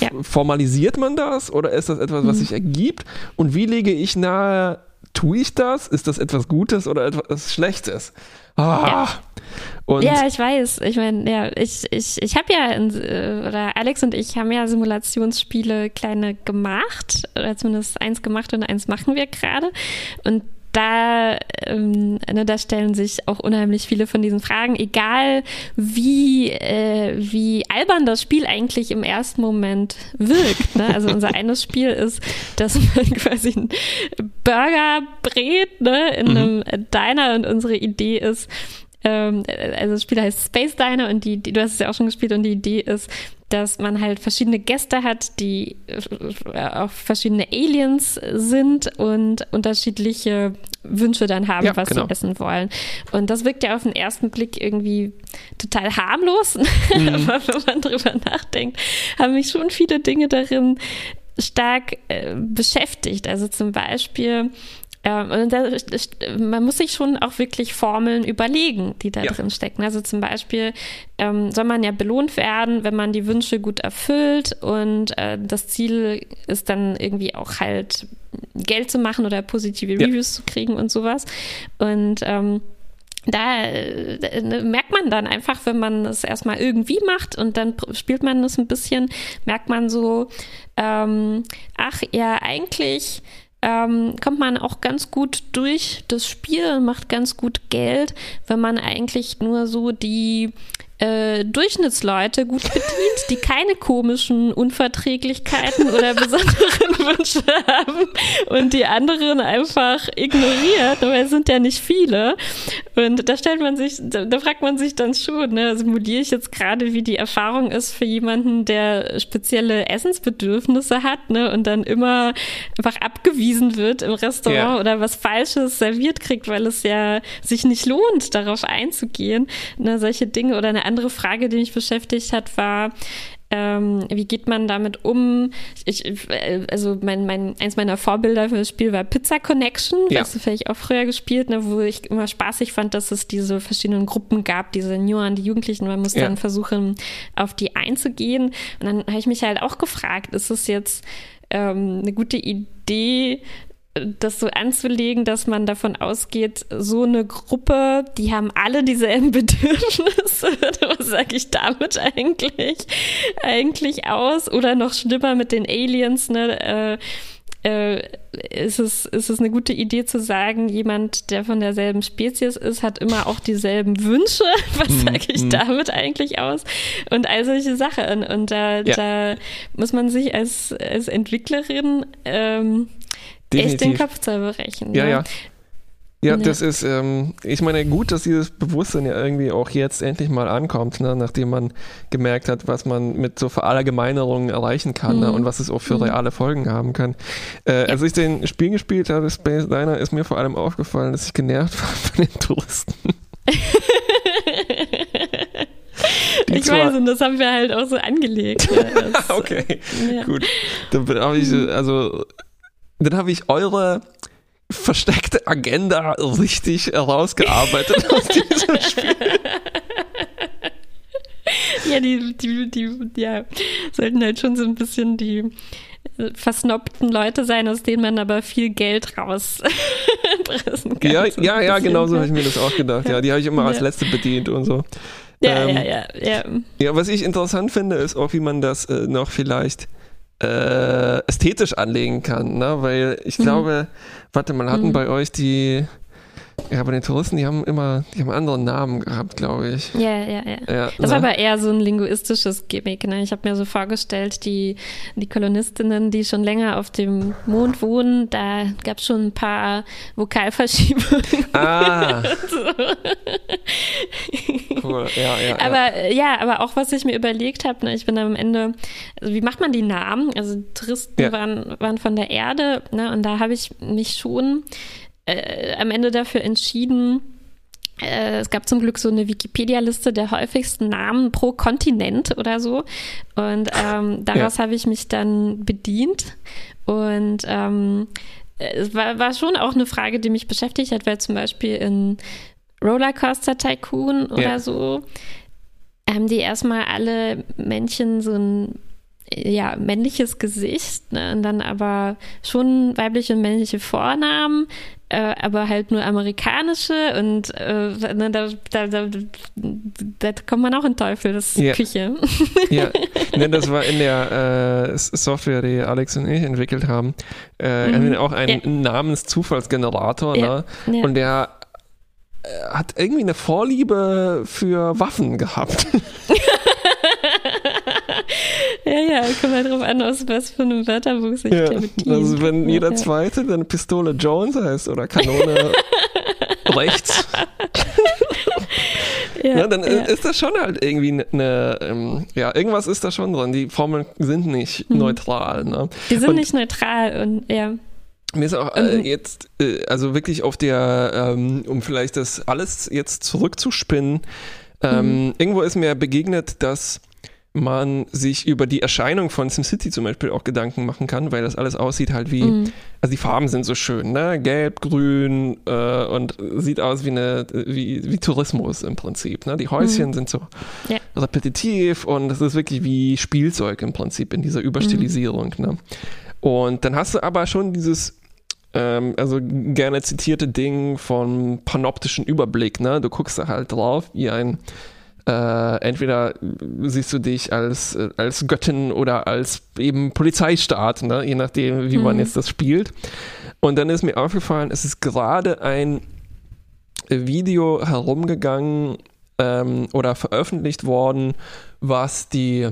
Ja. Formalisiert man das oder ist das etwas, was mhm. sich ergibt? Und wie lege ich nahe, tue ich das? Ist das etwas Gutes oder etwas Schlechtes? Ah. Ja. ja, ich weiß. Ich meine, ja, ich, ich, ich habe ja, in, äh, oder Alex und ich haben ja Simulationsspiele kleine gemacht, oder zumindest eins gemacht und eins machen wir gerade. Und da, ähm, ne, da stellen sich auch unheimlich viele von diesen Fragen, egal wie, äh, wie albern das Spiel eigentlich im ersten Moment wirkt. Ne? Also unser eines Spiel ist, dass man quasi einen Burger brät ne, in mhm. einem Diner und unsere Idee ist, ähm, also das Spiel heißt Space Diner und die, die, du hast es ja auch schon gespielt und die Idee ist, dass man halt verschiedene Gäste hat, die äh, auch verschiedene Aliens sind und unterschiedliche Wünsche dann haben, ja, was genau. sie essen wollen. Und das wirkt ja auf den ersten Blick irgendwie total harmlos, mhm. aber wenn man drüber nachdenkt, haben mich schon viele Dinge darin stark äh, beschäftigt. Also zum Beispiel und da, man muss sich schon auch wirklich Formeln überlegen, die da ja. drin stecken. Also zum Beispiel ähm, soll man ja belohnt werden, wenn man die Wünsche gut erfüllt und äh, das Ziel ist dann irgendwie auch halt Geld zu machen oder positive Reviews ja. zu kriegen und sowas. Und ähm, da äh, ne, merkt man dann einfach, wenn man es erstmal irgendwie macht und dann spielt man es ein bisschen, merkt man so, ähm, ach ja, eigentlich ähm, kommt man auch ganz gut durch das Spiel, macht ganz gut Geld, wenn man eigentlich nur so die äh, Durchschnittsleute gut bedient, die keine komischen Unverträglichkeiten oder besonderen Wünsche haben und die anderen einfach ignoriert, weil es sind ja nicht viele. Und da stellt man sich, da, da fragt man sich dann schon, ne, simuliere ich jetzt gerade, wie die Erfahrung ist für jemanden, der spezielle Essensbedürfnisse hat, ne, und dann immer einfach abgewiesen wird im Restaurant ja. oder was Falsches serviert kriegt, weil es ja sich nicht lohnt, darauf einzugehen, ne, solche Dinge oder eine andere Frage, die mich beschäftigt hat, war, ähm, wie geht man damit um? Ich, also mein, mein, eins meiner Vorbilder für das Spiel war Pizza Connection, ja. das vielleicht auch früher gespielt, ne, wo ich immer spaßig fand, dass es diese verschiedenen Gruppen gab, die Senioren, die Jugendlichen, man muss ja. dann versuchen, auf die einzugehen. Und dann habe ich mich halt auch gefragt, ist es jetzt ähm, eine gute Idee, das so anzulegen, dass man davon ausgeht, so eine Gruppe, die haben alle dieselben Bedürfnisse. Was sage ich damit eigentlich, eigentlich aus? Oder noch schlimmer mit den Aliens, ne? Äh, äh, ist, es, ist es eine gute Idee zu sagen, jemand, der von derselben Spezies ist, hat immer auch dieselben Wünsche? Was mhm, sage ich mm. damit eigentlich aus? Und all solche Sachen. Und da, ja. da muss man sich als, als Entwicklerin ähm, Definitiv. echt den Kopf zerbrechen. Ja, ne? ja. Ja, das ist, ähm, ich meine, gut, dass dieses Bewusstsein ja irgendwie auch jetzt endlich mal ankommt, ne, nachdem man gemerkt hat, was man mit so Verallgemeinerungen erreichen kann ne, mhm. ne, und was es auch für mhm. reale Folgen haben kann. Äh, ja. Als ich den Spiel gespielt habe, Space Diner, ist mir vor allem aufgefallen, dass ich genervt war von den Touristen. ich weiß, und das haben wir halt auch so angelegt. Ja, das, okay, ja. gut. Dann habe ich, also dann habe ich eure versteckte Agenda richtig herausgearbeitet aus diesem Spiel. Ja, die, die, die, ja, sollten halt schon so ein bisschen die versnobten Leute sein, aus denen man aber viel Geld rauspressen kann. Ja, so ja, ja, genau so habe ich mir das auch gedacht. Ja, die habe ich immer ja. als letzte bedient und so. Ja, ähm, ja, ja, ja. Ja, was ich interessant finde, ist auch, wie man das äh, noch vielleicht äh, ästhetisch anlegen kann, ne? Weil ich mhm. glaube, warte mal, hatten mhm. bei euch die ja, aber den Touristen, die haben immer, die haben anderen Namen gehabt, glaube ich. Ja, ja, ja. ja das war ne? aber eher so ein linguistisches Gimmick. Ne? Ich habe mir so vorgestellt, die, die Kolonistinnen, die schon länger auf dem Mond wohnen, da gab es schon ein paar Vokalverschiebungen. Ah. cool, ja, ja. Aber ja. aber auch was ich mir überlegt habe, ne, ich bin am Ende, also wie macht man die Namen? Also Touristen ja. waren, waren von der Erde, ne? Und da habe ich mich schon äh, am Ende dafür entschieden, äh, es gab zum Glück so eine Wikipedia-Liste der häufigsten Namen pro Kontinent oder so. Und ähm, daraus ja. habe ich mich dann bedient. Und ähm, es war, war schon auch eine Frage, die mich beschäftigt hat, weil zum Beispiel in Rollercoaster Tycoon oder ja. so haben die erstmal alle Männchen so ein ja, männliches Gesicht ne? und dann aber schon weibliche und männliche Vornamen, äh, aber halt nur amerikanische und äh, ne, da, da, da, da, kommt man auch in Teufel, das ist ja. Küche. Ja, ne, das war in der äh, Software, die Alex und ich entwickelt haben, äh, mhm. auch einen ja. Namenszufallsgenerator ja. Ne? und der äh, hat irgendwie eine Vorliebe für Waffen gehabt. ja, ja, kommt halt drauf an, aus was für einem Wörterbuch sich ja, der bedient. Also wenn jeder ja. Zweite dann Pistole Jones heißt oder Kanone rechts. ja, ja, dann ja. ist das schon halt irgendwie eine, ähm, ja, irgendwas ist da schon drin. Die Formeln sind nicht hm. neutral. Ne? Die sind und nicht neutral und ja. Mir ist auch äh, jetzt, äh, also wirklich auf der, ähm, um vielleicht das alles jetzt zurückzuspinnen, ähm, mhm. irgendwo ist mir begegnet, dass man sich über die Erscheinung von SimCity zum Beispiel auch Gedanken machen kann, weil das alles aussieht halt wie, mhm. also die Farben sind so schön, ne? Gelb, grün äh, und sieht aus wie eine, wie, wie Tourismus im Prinzip. Ne? Die Häuschen mhm. sind so ja. repetitiv und es ist wirklich wie Spielzeug im Prinzip in dieser Überstilisierung. Mhm. Ne? Und dann hast du aber schon dieses ähm, also gerne zitierte Ding von panoptischen Überblick. Ne? Du guckst da halt drauf wie ein äh, entweder siehst du dich als, als Göttin oder als eben Polizeistaat, ne? je nachdem, wie mhm. man jetzt das spielt. Und dann ist mir aufgefallen, es ist gerade ein Video herumgegangen ähm, oder veröffentlicht worden, was die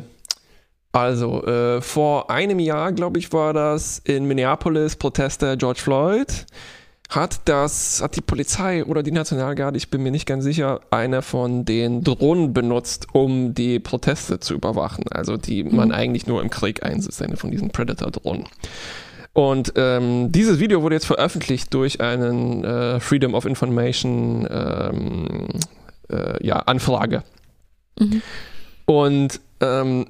also, äh, vor einem Jahr, glaube ich, war das in Minneapolis Proteste George Floyd hat das, hat die Polizei oder die Nationalgarde, ich bin mir nicht ganz sicher, eine von den Drohnen benutzt, um die Proteste zu überwachen. Also die man mhm. eigentlich nur im Krieg einsetzt, eine von diesen Predator-Drohnen. Und ähm, dieses Video wurde jetzt veröffentlicht durch einen äh, Freedom of Information ähm, äh, ja, Anfrage. Mhm. Und ähm,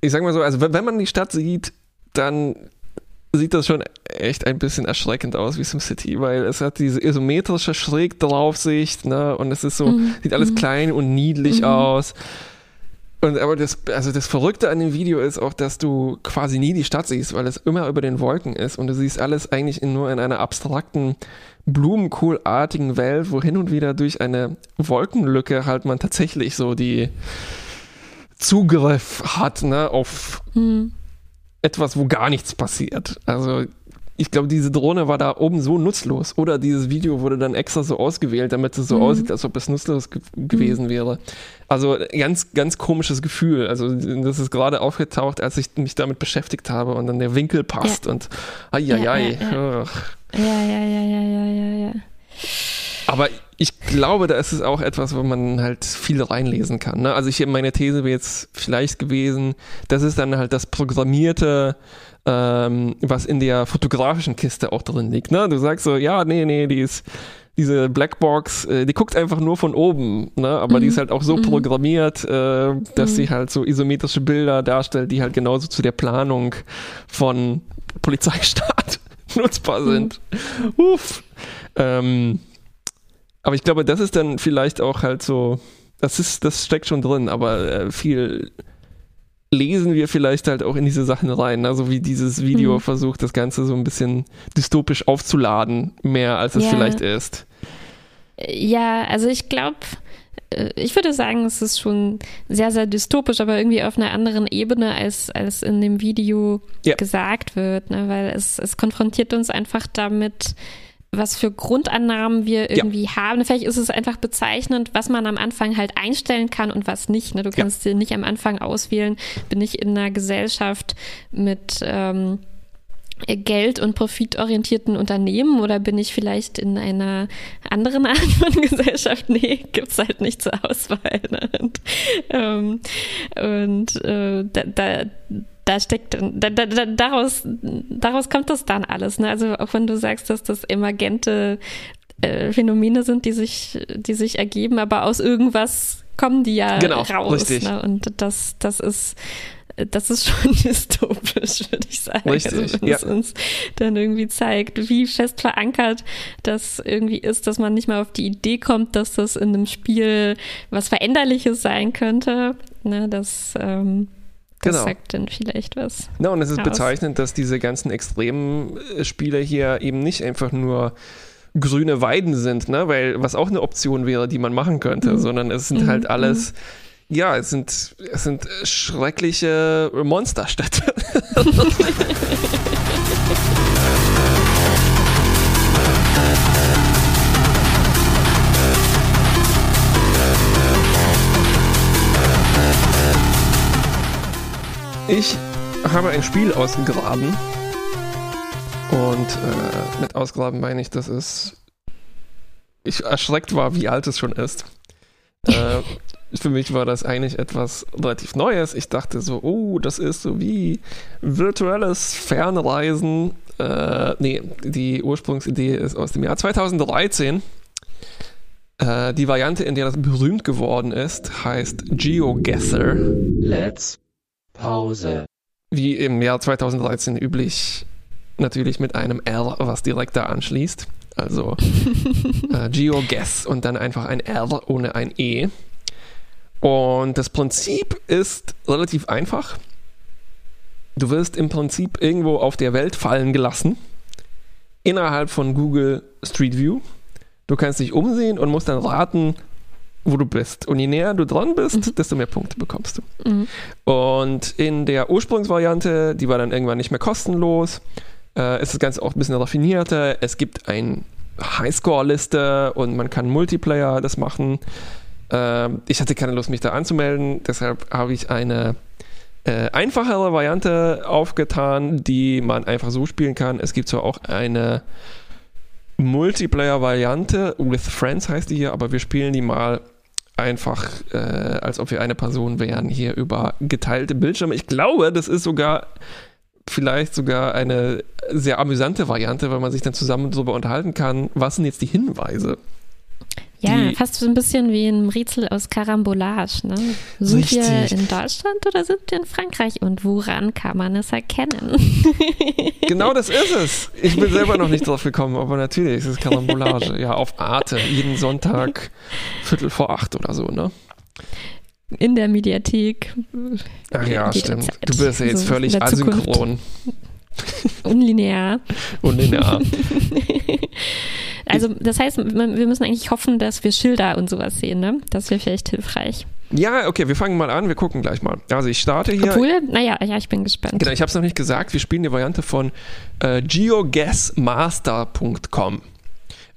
ich sag mal so, also wenn man die Stadt sieht, dann sieht das schon echt ein bisschen erschreckend aus wie SimCity, weil es hat diese isometrische Schrägdraufsicht, ne, und es ist so, mhm. sieht alles mhm. klein und niedlich mhm. aus. Und aber das, also das Verrückte an dem Video ist auch, dass du quasi nie die Stadt siehst, weil es immer über den Wolken ist und du siehst alles eigentlich in, nur in einer abstrakten, blumenkohlartigen Welt, wo hin und wieder durch eine Wolkenlücke halt man tatsächlich so die Zugriff hat, ne, auf mhm etwas, wo gar nichts passiert. Also ich glaube, diese Drohne war da oben so nutzlos. Oder dieses Video wurde dann extra so ausgewählt, damit es so mhm. aussieht, als ob es nutzlos ge gewesen mhm. wäre. Also ganz, ganz komisches Gefühl. Also das ist gerade aufgetaucht, als ich mich damit beschäftigt habe und dann der Winkel passt ja. und ai, ai, ja, ai. Ja, ja. ja, ja, ja, ja, ja, ja, ja. Aber ich glaube, da ist es auch etwas, wo man halt viel reinlesen kann. Ne? Also ich meine These wäre jetzt vielleicht gewesen, das ist dann halt das Programmierte, ähm, was in der fotografischen Kiste auch drin liegt. Ne? Du sagst so, ja, nee, nee, die ist diese Blackbox, äh, die guckt einfach nur von oben, ne? aber mhm. die ist halt auch so mhm. programmiert, äh, dass mhm. sie halt so isometrische Bilder darstellt, die halt genauso zu der Planung von Polizeistaat nutzbar sind. Mhm. Uff. Ähm, aber ich glaube, das ist dann vielleicht auch halt so, das ist, das steckt schon drin, aber äh, viel lesen wir vielleicht halt auch in diese Sachen rein, also wie dieses Video mhm. versucht, das Ganze so ein bisschen dystopisch aufzuladen, mehr als es ja. vielleicht ist. Ja, also ich glaube, äh, ich würde sagen, es ist schon sehr, sehr dystopisch, aber irgendwie auf einer anderen Ebene, als, als in dem Video ja. gesagt wird, ne? weil es, es konfrontiert uns einfach damit, was für Grundannahmen wir irgendwie ja. haben. Vielleicht ist es einfach bezeichnend, was man am Anfang halt einstellen kann und was nicht. Ne? Du kannst ja. dir nicht am Anfang auswählen, bin ich in einer Gesellschaft mit ähm, Geld- und profitorientierten Unternehmen oder bin ich vielleicht in einer anderen Art von Gesellschaft? Nee, gibt's halt nicht zur Auswahl. Ne? Und, ähm, und äh, da, da da steckt, da, da, daraus, daraus kommt das dann alles. Ne? Also auch wenn du sagst, dass das emergente äh, Phänomene sind, die sich, die sich ergeben, aber aus irgendwas kommen die ja genau, raus. Richtig. Ne? Und das, das ist das ist schon dystopisch, würde ich sagen. Richtig, also, wenn ja. es uns dann irgendwie zeigt, wie fest verankert das irgendwie ist, dass man nicht mal auf die Idee kommt, dass das in einem Spiel was Veränderliches sein könnte. Ne, das, ähm, das genau. sagt dann vielleicht was. Na, und es ist aus. bezeichnend, dass diese ganzen extremen äh, Spiele hier eben nicht einfach nur grüne Weiden sind, ne? weil was auch eine Option wäre, die man machen könnte, mhm. sondern es sind mhm. halt alles, mhm. ja, es sind, es sind schreckliche Monsterstädte. Ich habe ein Spiel ausgegraben. Und äh, mit ausgraben meine ich, dass es ich erschreckt war, wie alt es schon ist. Äh, für mich war das eigentlich etwas relativ Neues. Ich dachte so, oh, das ist so wie virtuelles Fernreisen. Äh, nee, die Ursprungsidee ist aus dem Jahr 2013. Äh, die Variante, in der das berühmt geworden ist, heißt GeoGuessr. Let's Pause. Wie im Jahr 2013 üblich, natürlich mit einem R, was direkt da anschließt. Also äh, GeoGuess und dann einfach ein R ohne ein E. Und das Prinzip ist relativ einfach. Du wirst im Prinzip irgendwo auf der Welt fallen gelassen, innerhalb von Google Street View. Du kannst dich umsehen und musst dann raten, wo du bist. Und je näher du dran bist, mhm. desto mehr Punkte bekommst du. Mhm. Und in der Ursprungsvariante, die war dann irgendwann nicht mehr kostenlos, äh, ist das Ganze auch ein bisschen raffinierter. Es gibt eine Highscore-Liste und man kann Multiplayer das machen. Äh, ich hatte keine Lust, mich da anzumelden, deshalb habe ich eine äh, einfachere Variante aufgetan, die man einfach so spielen kann. Es gibt zwar auch eine Multiplayer-Variante, with Friends heißt die hier, aber wir spielen die mal einfach, äh, als ob wir eine Person wären, hier über geteilte Bildschirme. Ich glaube, das ist sogar vielleicht sogar eine sehr amüsante Variante, weil man sich dann zusammen darüber unterhalten kann, was sind jetzt die Hinweise. Ja, fast so ein bisschen wie ein Rätsel aus Karambolage. Ne? Sind richtig. wir in Deutschland oder sind wir in Frankreich und woran kann man es erkennen? genau das ist es. Ich bin selber noch nicht drauf gekommen, aber natürlich ist es Karambolage. Ja, auf Arte, jeden Sonntag Viertel vor acht oder so, ne? In der Mediathek. Ach ja, stimmt. Du bist ja jetzt so völlig asynchron. Unlinear. Unlinear. Also das heißt, wir müssen eigentlich hoffen, dass wir Schilder und sowas sehen, ne? Das wäre vielleicht hilfreich. Ja, okay, wir fangen mal an, wir gucken gleich mal. Also ich starte hier. Obwohl, naja, ja, ich bin gespannt. Genau, ich habe es noch nicht gesagt, wir spielen die Variante von äh, geoguessmaster.com.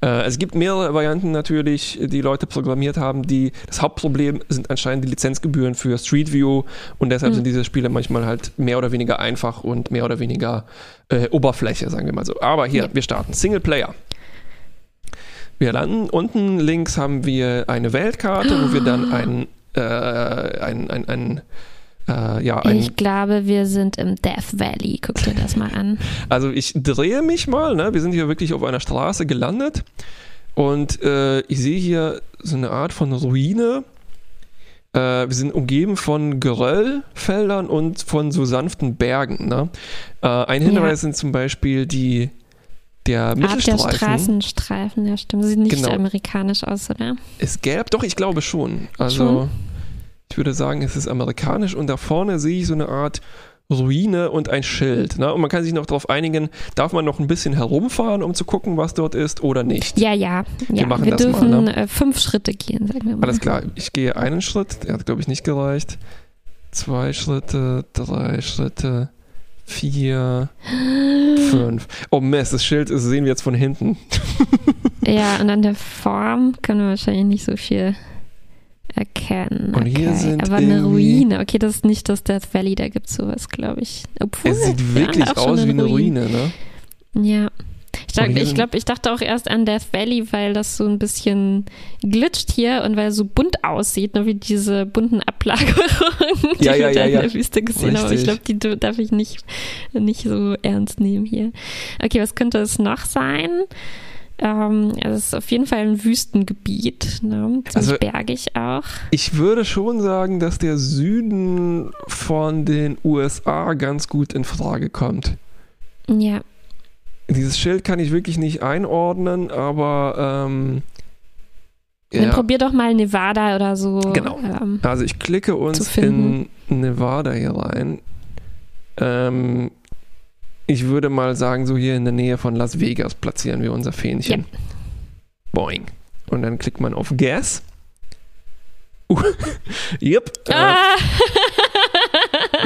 Äh, es gibt mehrere Varianten natürlich, die Leute programmiert haben. Die, das Hauptproblem sind anscheinend die Lizenzgebühren für Street View und deshalb mhm. sind diese Spiele manchmal halt mehr oder weniger einfach und mehr oder weniger äh, Oberfläche, sagen wir mal so. Aber hier, ja. wir starten. Singleplayer. Wir landen unten links haben wir eine Weltkarte, wo wir dann ein, äh, ein, ein, ein äh, ja, ein, ich glaube, wir sind im Death Valley. Guck dir das mal an. Also ich drehe mich mal. Ne? Wir sind hier wirklich auf einer Straße gelandet und äh, ich sehe hier so eine Art von Ruine. Äh, wir sind umgeben von Geröllfeldern und von so sanften Bergen. Ne? Äh, ein Hinweis ja. sind zum Beispiel die der Mittelstreifen. Art der Straßenstreifen, ja stimmt. Sieht nicht genau. amerikanisch aus, oder? Es gäbe, doch, ich glaube schon. Also schon? Ich würde sagen, es ist amerikanisch und da vorne sehe ich so eine Art Ruine und ein Schild. Ne? Und man kann sich noch darauf einigen, darf man noch ein bisschen herumfahren, um zu gucken, was dort ist oder nicht. Ja, ja. Wir, ja. machen wir das dürfen mal, ne? Äh, fünf Schritte gehen, sagen wir mal. Alles klar, ich gehe einen Schritt, der hat, glaube ich, nicht gereicht. Zwei Schritte, drei Schritte, vier, fünf. Oh Mist, das Schild ist, sehen wir jetzt von hinten. ja, und an der Form können wir wahrscheinlich nicht so viel erkennen. Und hier sind Aber eine Ruine. Okay, das ist nicht das Death Valley, da gibt es sowas, glaube ich. Obwohl, es sieht wirklich aus wie eine Ruine, ne? Ja. Ich, dachte, ich glaube, ich dachte auch erst an Death Valley, weil das so ein bisschen glitscht hier und weil es so bunt aussieht, ne, wie diese bunten Ablagerungen, die ja, ja, wir da ja, in der Wüste gesehen haben. Ich glaube, die darf ich nicht, nicht so ernst nehmen hier. Okay, was könnte es noch sein? Ähm, also es ist auf jeden Fall ein Wüstengebiet, ne? also bergig auch. Ich würde schon sagen, dass der Süden von den USA ganz gut in Frage kommt. Ja, dieses Schild kann ich wirklich nicht einordnen, aber ähm, ja. Dann probier doch mal Nevada oder so. Genau. Ähm, also ich klicke uns in Nevada hier rein. Ähm, ich würde mal sagen, so hier in der Nähe von Las Vegas platzieren wir unser Fähnchen. Ja. Boing. Und dann klickt man auf Gas. Uh, yep. Äh, ah.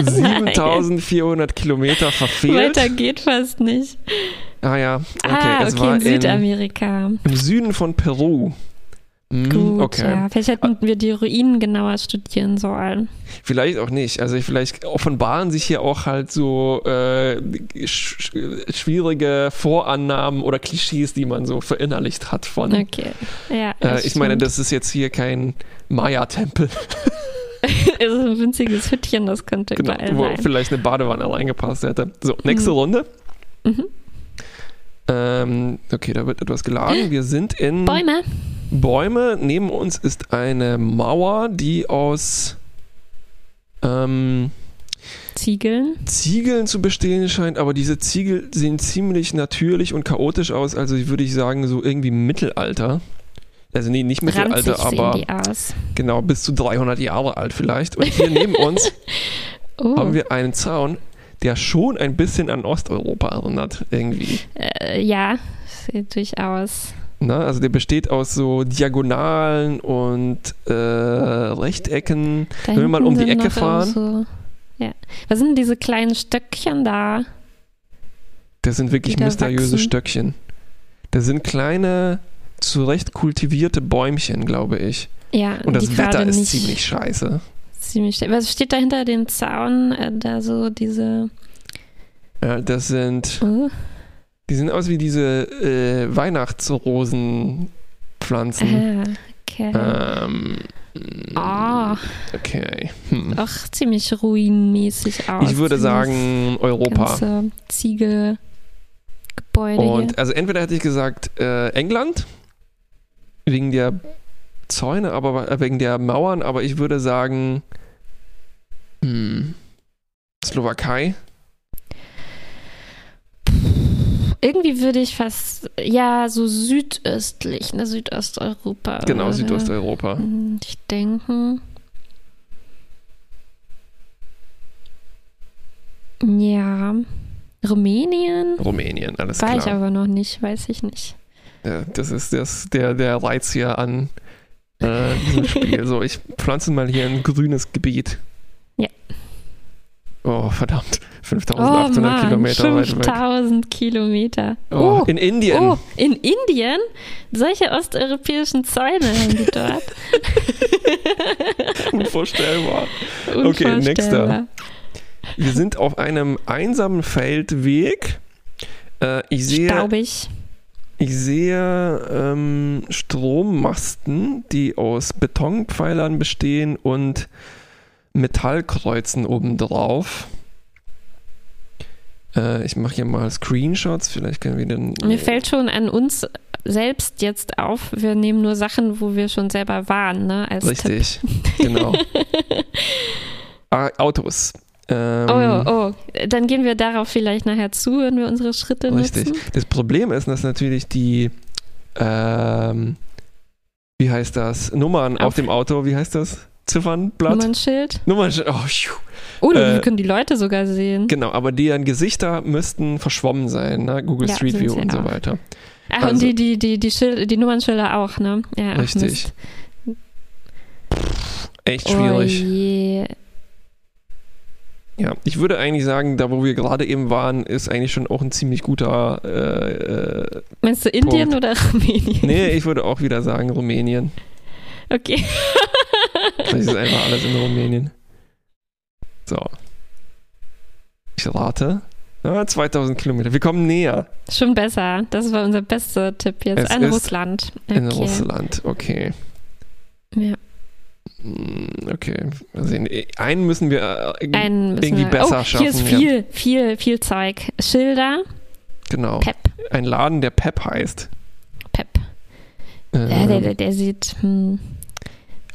7400 Kilometer verfehlt. Weiter geht fast nicht. Ah ja, okay. Ah, es okay, war in Südamerika. Im Süden von Peru. Hm, Gut, okay. ja. Vielleicht hätten wir die Ruinen genauer studieren sollen. Vielleicht auch nicht. Also vielleicht offenbaren sich hier auch halt so äh, sch schwierige Vorannahmen oder Klischees, die man so verinnerlicht hat von. Okay. Ja, äh, ich meine, das ist jetzt hier kein Maya-Tempel. es ist ein winziges Hüttchen, das könnte genau, überall wo sein. vielleicht eine Badewanne reingepasst hätte. So, nächste mhm. Runde. Mhm. Ähm, okay, da wird etwas geladen. Wir sind in Bäume. Bäume. Neben uns ist eine Mauer, die aus ähm, Ziegeln. Ziegeln zu bestehen scheint, aber diese Ziegel sehen ziemlich natürlich und chaotisch aus, also würde ich sagen, so irgendwie Mittelalter. Also nee, nicht Mittelalter, Ranzig aber genau, bis zu 300 Jahre alt vielleicht. Und hier neben uns Oh, haben wir einen Zaun, der schon ein bisschen an Osteuropa erinnert, irgendwie. äh, ja, sieht durchaus. Ne? Also der besteht aus so Diagonalen und äh, Rechtecken. Da Wenn wir mal um die Ecke fahren. So, ja. Was sind diese kleinen Stöckchen da? Das sind wirklich mysteriöse wachsen. Stöckchen. Das sind kleine, zurecht kultivierte Bäumchen, glaube ich. Ja, Und das Wetter ist ziemlich scheiße. Ziemlich schnell. Was steht da hinter dem Zaun? Äh, da so diese. Ja, das sind, Oh, die sehen aus wie diese äh, Weihnachtsrosenpflanzen. ah, okay. Ähm, Ah, okay. Hm. auch ziemlich ruinmäßig aus. Ich würde sagen Europa. Ganze Ziegelgebäude Und hier. also entweder hätte ich gesagt äh, England wegen der Zäune, aber äh, wegen der Mauern, aber ich würde sagen hm, Slowakei. Irgendwie würde ich fast, ja, so südöstlich, ne, Südosteuropa. Genau, oder? Südosteuropa. Hm, Ich denke. Ja. Rumänien? Rumänien, alles War ich klar. aber noch nicht, weiß ich nicht. Ja, das ist das, der, der Reiz hier an äh, diesem Spiel. So, ich pflanze mal hier ein grünes Gebiet. Ja. Oh, verdammt. Oh 5800 Mann, Kilometer weit weg. 5000 Kilometer. Oh, Oh, in Indien. oh, in Indien? Solche osteuropäischen Zäune haben die dort. Unvorstellbar. Okay, nächster. Unvorstellbar. Wir sind auf einem einsamen Feldweg. Äh, ich sehe, Staubig. Ich sehe ähm, Strommasten, die aus Betonpfeilern bestehen und Metallkreuzen obendrauf. Äh, ich mache hier mal Screenshots, vielleicht können wir den. Mir fällt schon an uns selbst jetzt auf, wir nehmen nur Sachen, wo wir schon selber waren, ne? Als Tipp. Richtig, genau. ah, Autos. Ähm, Oh, oh, dann gehen wir darauf vielleicht nachher zu, wenn wir unsere Schritte Richtig. nutzen. Das Problem ist, dass natürlich die, ähm, wie heißt das, Nummern auf, Auf- dem Auto, wie heißt das? Ziffernblatt? Nummernschild. Nummernschild. Oh, pfiuh. Oh, Äh, können die Leute sogar sehen. genau, aber deren Gesichter müssten verschwommen sein, ne? Google Ja, Street View und so auch. weiter. Ach, also- und die, die, die, die, Schil die Nummernschilder auch, ne? Ja, ach, Richtig. Mist. Echt schwierig. Oh je. Ja, ich würde eigentlich sagen, da wo wir gerade eben waren, ist eigentlich schon auch ein ziemlich guter. Äh, äh, Meinst du Indien Punkt. oder Rumänien? nee, ich würde auch wieder sagen Rumänien. Okay. Vielleicht ist einfach alles in Rumänien. So. Ich rate. Ah, 2000 Kilometer. Wir kommen näher. Schon besser. Das war unser bester Tipp jetzt. Es An Russland. Okay. In Russland. Okay. Ja. Hm, Okay. Mal sehen. Einen müssen wir äh, Einen müssen irgendwie wir, besser oh, schaffen. Hier ist ja. viel, viel, viel Zeug. Schilder, Genau. Pep. Ein Laden, der Pep heißt. Pep. Ähm, Ja, der, der, der sieht. Hm.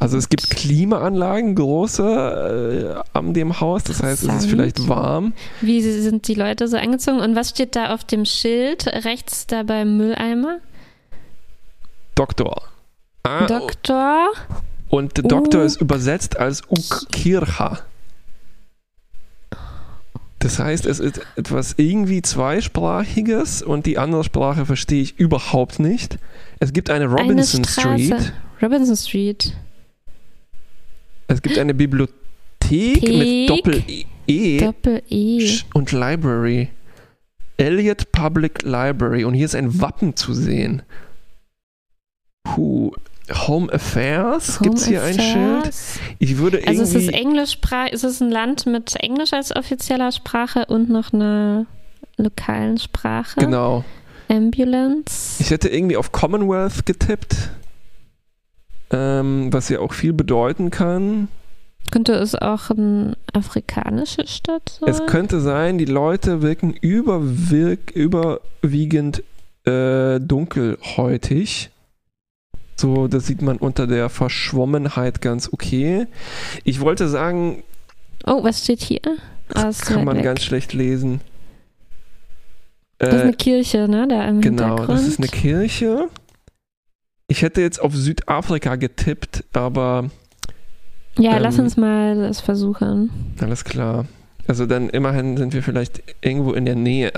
also es gibt Klimaanlagen, große, äh, an dem Haus. Das heißt, es ist vielleicht warm. Wie sind die Leute so angezogen? Und was steht da auf dem Schild rechts da beim Mülleimer? Doktor. Ah, Doktor. Und der Doktor Uh. ist übersetzt als Ukircha. Das heißt, es ist etwas irgendwie zweisprachiges und die andere Sprache verstehe ich überhaupt nicht. Es gibt eine Robinson Eine. Street. Robinson Street. Es gibt eine Bibliothek Thek. mit Doppel-E Doppel-E. und Library. Elliott Public Library. Und hier ist ein Wappen zu sehen. Puh. Home Affairs. Gibt es hier ein Schild? Affairs. Ich würde Also es irgendwie... ist es ist ein Land mit Englisch als offizieller Sprache und noch einer lokalen Sprache. Genau. Ambulance. Ich hätte irgendwie auf Commonwealth getippt, ähm, was ja auch viel bedeuten kann. Könnte es auch eine afrikanische Stadt sein? Es könnte sein, die Leute wirken überwirk, überwiegend äh, dunkelhäutig. So, das sieht man unter der Verschwommenheit ganz okay. Ich wollte sagen. Oh, was steht hier? Das kann man weg. ganz schlecht lesen. Das ist eine äh, Kirche, ne? Da im genau, das ist eine Kirche. Ich hätte jetzt auf Südafrika getippt, aber. Ja, ähm, lass uns mal das versuchen. Alles klar. Also dann immerhin sind wir vielleicht irgendwo in der Nähe.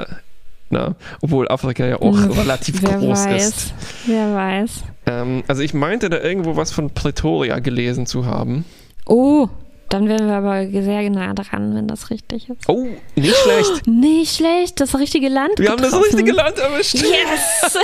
Na, obwohl Afrika ja auch hm, relativ wer groß weiß, ist. Wer weiß. Ähm, also ich meinte da irgendwo was von Pretoria gelesen zu haben. Oh, dann wären wir aber sehr nah dran, wenn das richtig ist. Oh, nicht schlecht. Oh, nicht schlecht, das richtige Land. Wir getroffen. haben das richtige Land erwischt. Yes!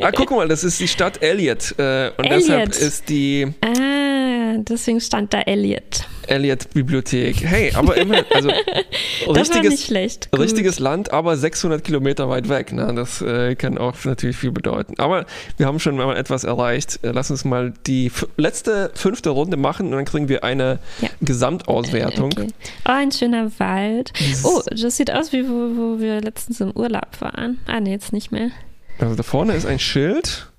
ah, guck mal, das ist die Stadt Elliot. Äh, und Elliot. deshalb ist die. Ah, deswegen stand da Elliot. Elliot-Bibliothek. Hey, aber immerhin, also richtiges, richtiges Land, aber 600 Kilometer weit weg. Ne? Das äh, kann auch natürlich viel bedeuten. Aber wir haben schon mal etwas erreicht. Äh, lass uns mal die letzte fünfte Runde machen und dann kriegen wir eine ja. Gesamtauswertung. Okay. Oh, ein schöner Wald. Oh, das sieht aus wie wo, wo wir letztens im Urlaub waren. Ah, nee, jetzt nicht mehr. Also da vorne ist ein Schild.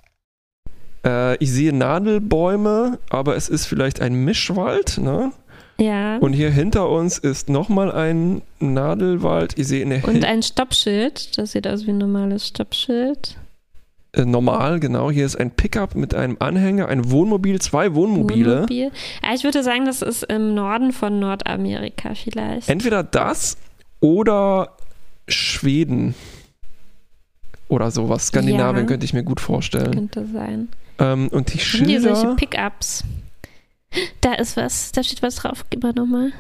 Äh, ich sehe Nadelbäume, aber es ist vielleicht ein Mischwald, ne? Ja. Und hier hinter uns ist nochmal ein Nadelwald. Ich sehe eine Und ein Stoppschild. Das sieht aus wie ein normales Stoppschild. Äh, normal, genau. Hier ist ein Pickup mit einem Anhänger, ein Wohnmobil, zwei Wohnmobile. Wohnmobil. Ja, ich würde sagen, das ist im Norden von Nordamerika vielleicht. Entweder das oder Schweden oder sowas. Skandinavien ja, könnte ich mir gut vorstellen. Könnte sein. Ähm, und die Schilder. Hier solche Pickups. Da ist was, da steht was drauf. Gib mal nochmal.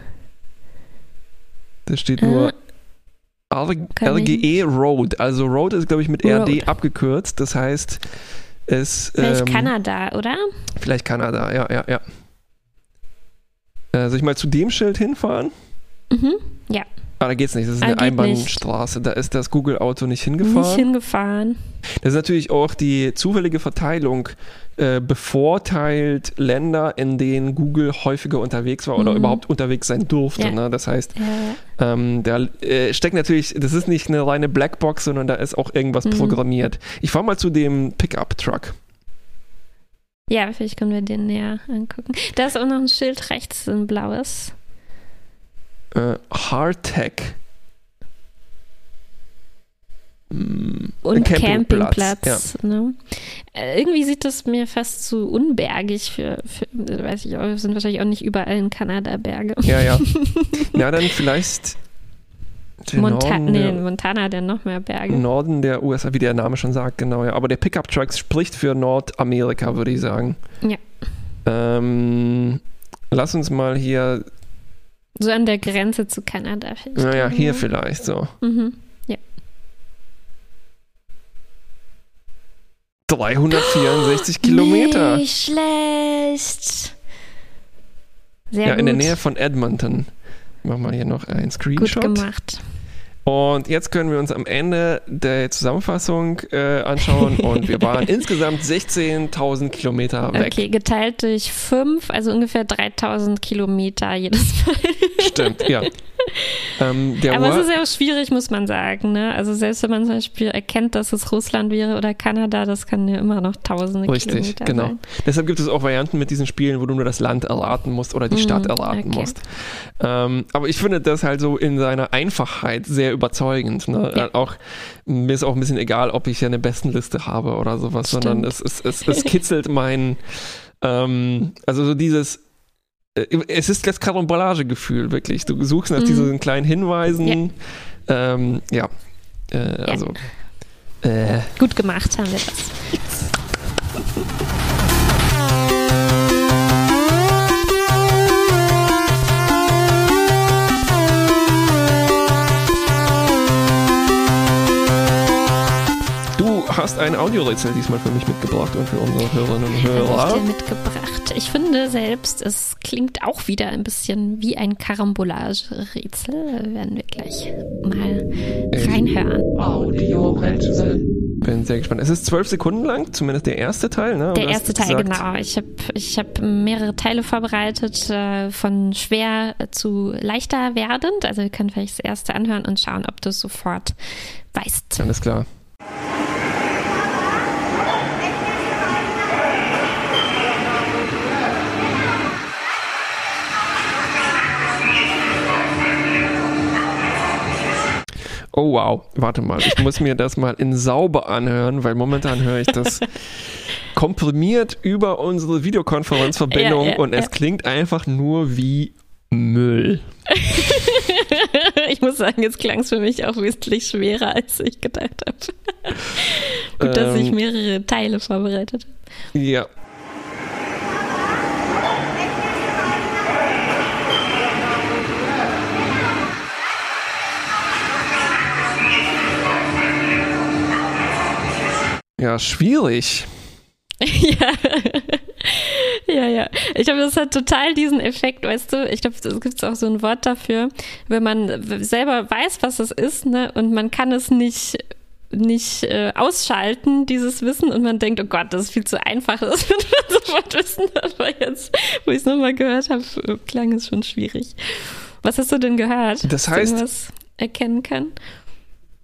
Da steht nur ah, RGE Road. Also Road ist, glaube ich, mit Road. RD abgekürzt. Das heißt, es. Vielleicht ähm, Kanada, oder? Vielleicht Kanada, ja, ja, ja. Äh, soll ich mal zu dem Schild hinfahren? Mhm, ja. Ah, da geht's nicht. Das ist ah, eine Einbahnstraße. Nicht. Da ist das Google-Auto nicht hingefahren. Nicht hingefahren. Das ist natürlich auch die zufällige Verteilung äh, bevorteilt Länder, in denen Google häufiger unterwegs war oder mhm. überhaupt unterwegs sein durfte. Ja. Ne? Das heißt, ja. ähm, da äh, steckt natürlich, das ist nicht eine reine Blackbox, sondern da ist auch irgendwas mhm. programmiert. Ich fahre mal zu dem Pickup-Truck. Ja, vielleicht können wir den näher angucken. Da ist auch noch ein Schild rechts, ein blaues äh, Hardtech. Mm, Und Campingplatz. Campingplatz ja. ne? Äh, irgendwie sieht das mir fast zu unbergig für, für weiß ich auch, sind wahrscheinlich auch nicht überall in Kanada Berge. Ja, ja. ja, dann vielleicht Monta nee, der, Montana hat ja noch mehr Berge. Norden der USA, wie der Name schon sagt, genau, ja. Aber der Pickup Truck spricht für Nordamerika, würde ich sagen. Ja. Ähm, lass uns mal hier so an der Grenze zu Kanada. Naja, hier vielleicht so. Mhm. Ja. 364 oh, Kilometer. Nicht schlecht. Sehr ja, gut. in der Nähe von Edmonton. Machen wir hier noch einen Screenshot. Gut gemacht. Und jetzt können wir uns am Ende der Zusammenfassung äh, anschauen und wir waren insgesamt 16.000 Kilometer weg. Okay, geteilt durch fünf, also ungefähr 3.000 Kilometer jedes Mal. Stimmt, ja. Ähm, Aber es ist ja auch schwierig, muss man sagen. Ne? Also selbst wenn man zum Beispiel erkennt, dass es Russland wäre oder Kanada, das kann ja immer noch tausende Richtig, Kilometer genau. sein. Deshalb gibt es auch Varianten mit diesen Spielen, wo du nur das Land erraten musst oder die mhm, Stadt erraten okay. musst. Ähm, aber ich finde das halt so in seiner Einfachheit sehr überzeugend. Ne? Ja. Auch, mir ist auch ein bisschen egal, ob ich ja eine Bestenliste habe oder sowas, Stimmt. sondern es, es, es, es kitzelt mein, ähm, also so dieses äh, es ist das Karambolage-Gefühl, wirklich. Du suchst nach mhm. diesen kleinen Hinweisen. Ja, ähm, ja. Äh, also. Äh. Gut gemacht haben wir das. Hast ein Audiorätsel diesmal für mich mitgebracht und für unsere Hörerinnen und Hörer. Habe ich dir mitgebracht. Ich finde selbst, es klingt auch wieder ein bisschen wie ein Karambolage-Rätsel. Werden wir gleich mal reinhören. Audiorätsel. bin sehr gespannt. Es ist zwölf Sekunden lang, zumindest der erste Teil, ne? Der erste Teil, gesagt, genau. Ich habe ich hab mehrere Teile vorbereitet, äh, von schwer zu leichter werdend. Also wir können vielleicht das erste anhören und schauen, ob du es sofort weißt. Alles klar. Oh wow, warte mal, ich muss mir das mal in sauber anhören, weil momentan höre ich das komprimiert über unsere Videokonferenzverbindung ja, ja, und es ja. klingt einfach nur wie Müll. ich muss sagen, jetzt klang es für mich auch wesentlich schwerer, als ich gedacht habe. Gut, ähm, dass ich ähm. mehrere Teile vorbereitet habe. Ja, Ja, schwierig. ja. ja, ja. Ich glaube, das hat total diesen Effekt, weißt du? Ich glaube, es gibt auch so ein Wort dafür, wenn man selber weiß, was es ist, ne, und man kann es nicht nicht äh, ausschalten, dieses Wissen, und man denkt, oh Gott, das ist viel zu einfach, das wird man sofort wissen. Aber jetzt, wo ich es nochmal gehört habe, klang es schon schwierig. Was hast du denn gehört? Das heißt, was erkennen kann?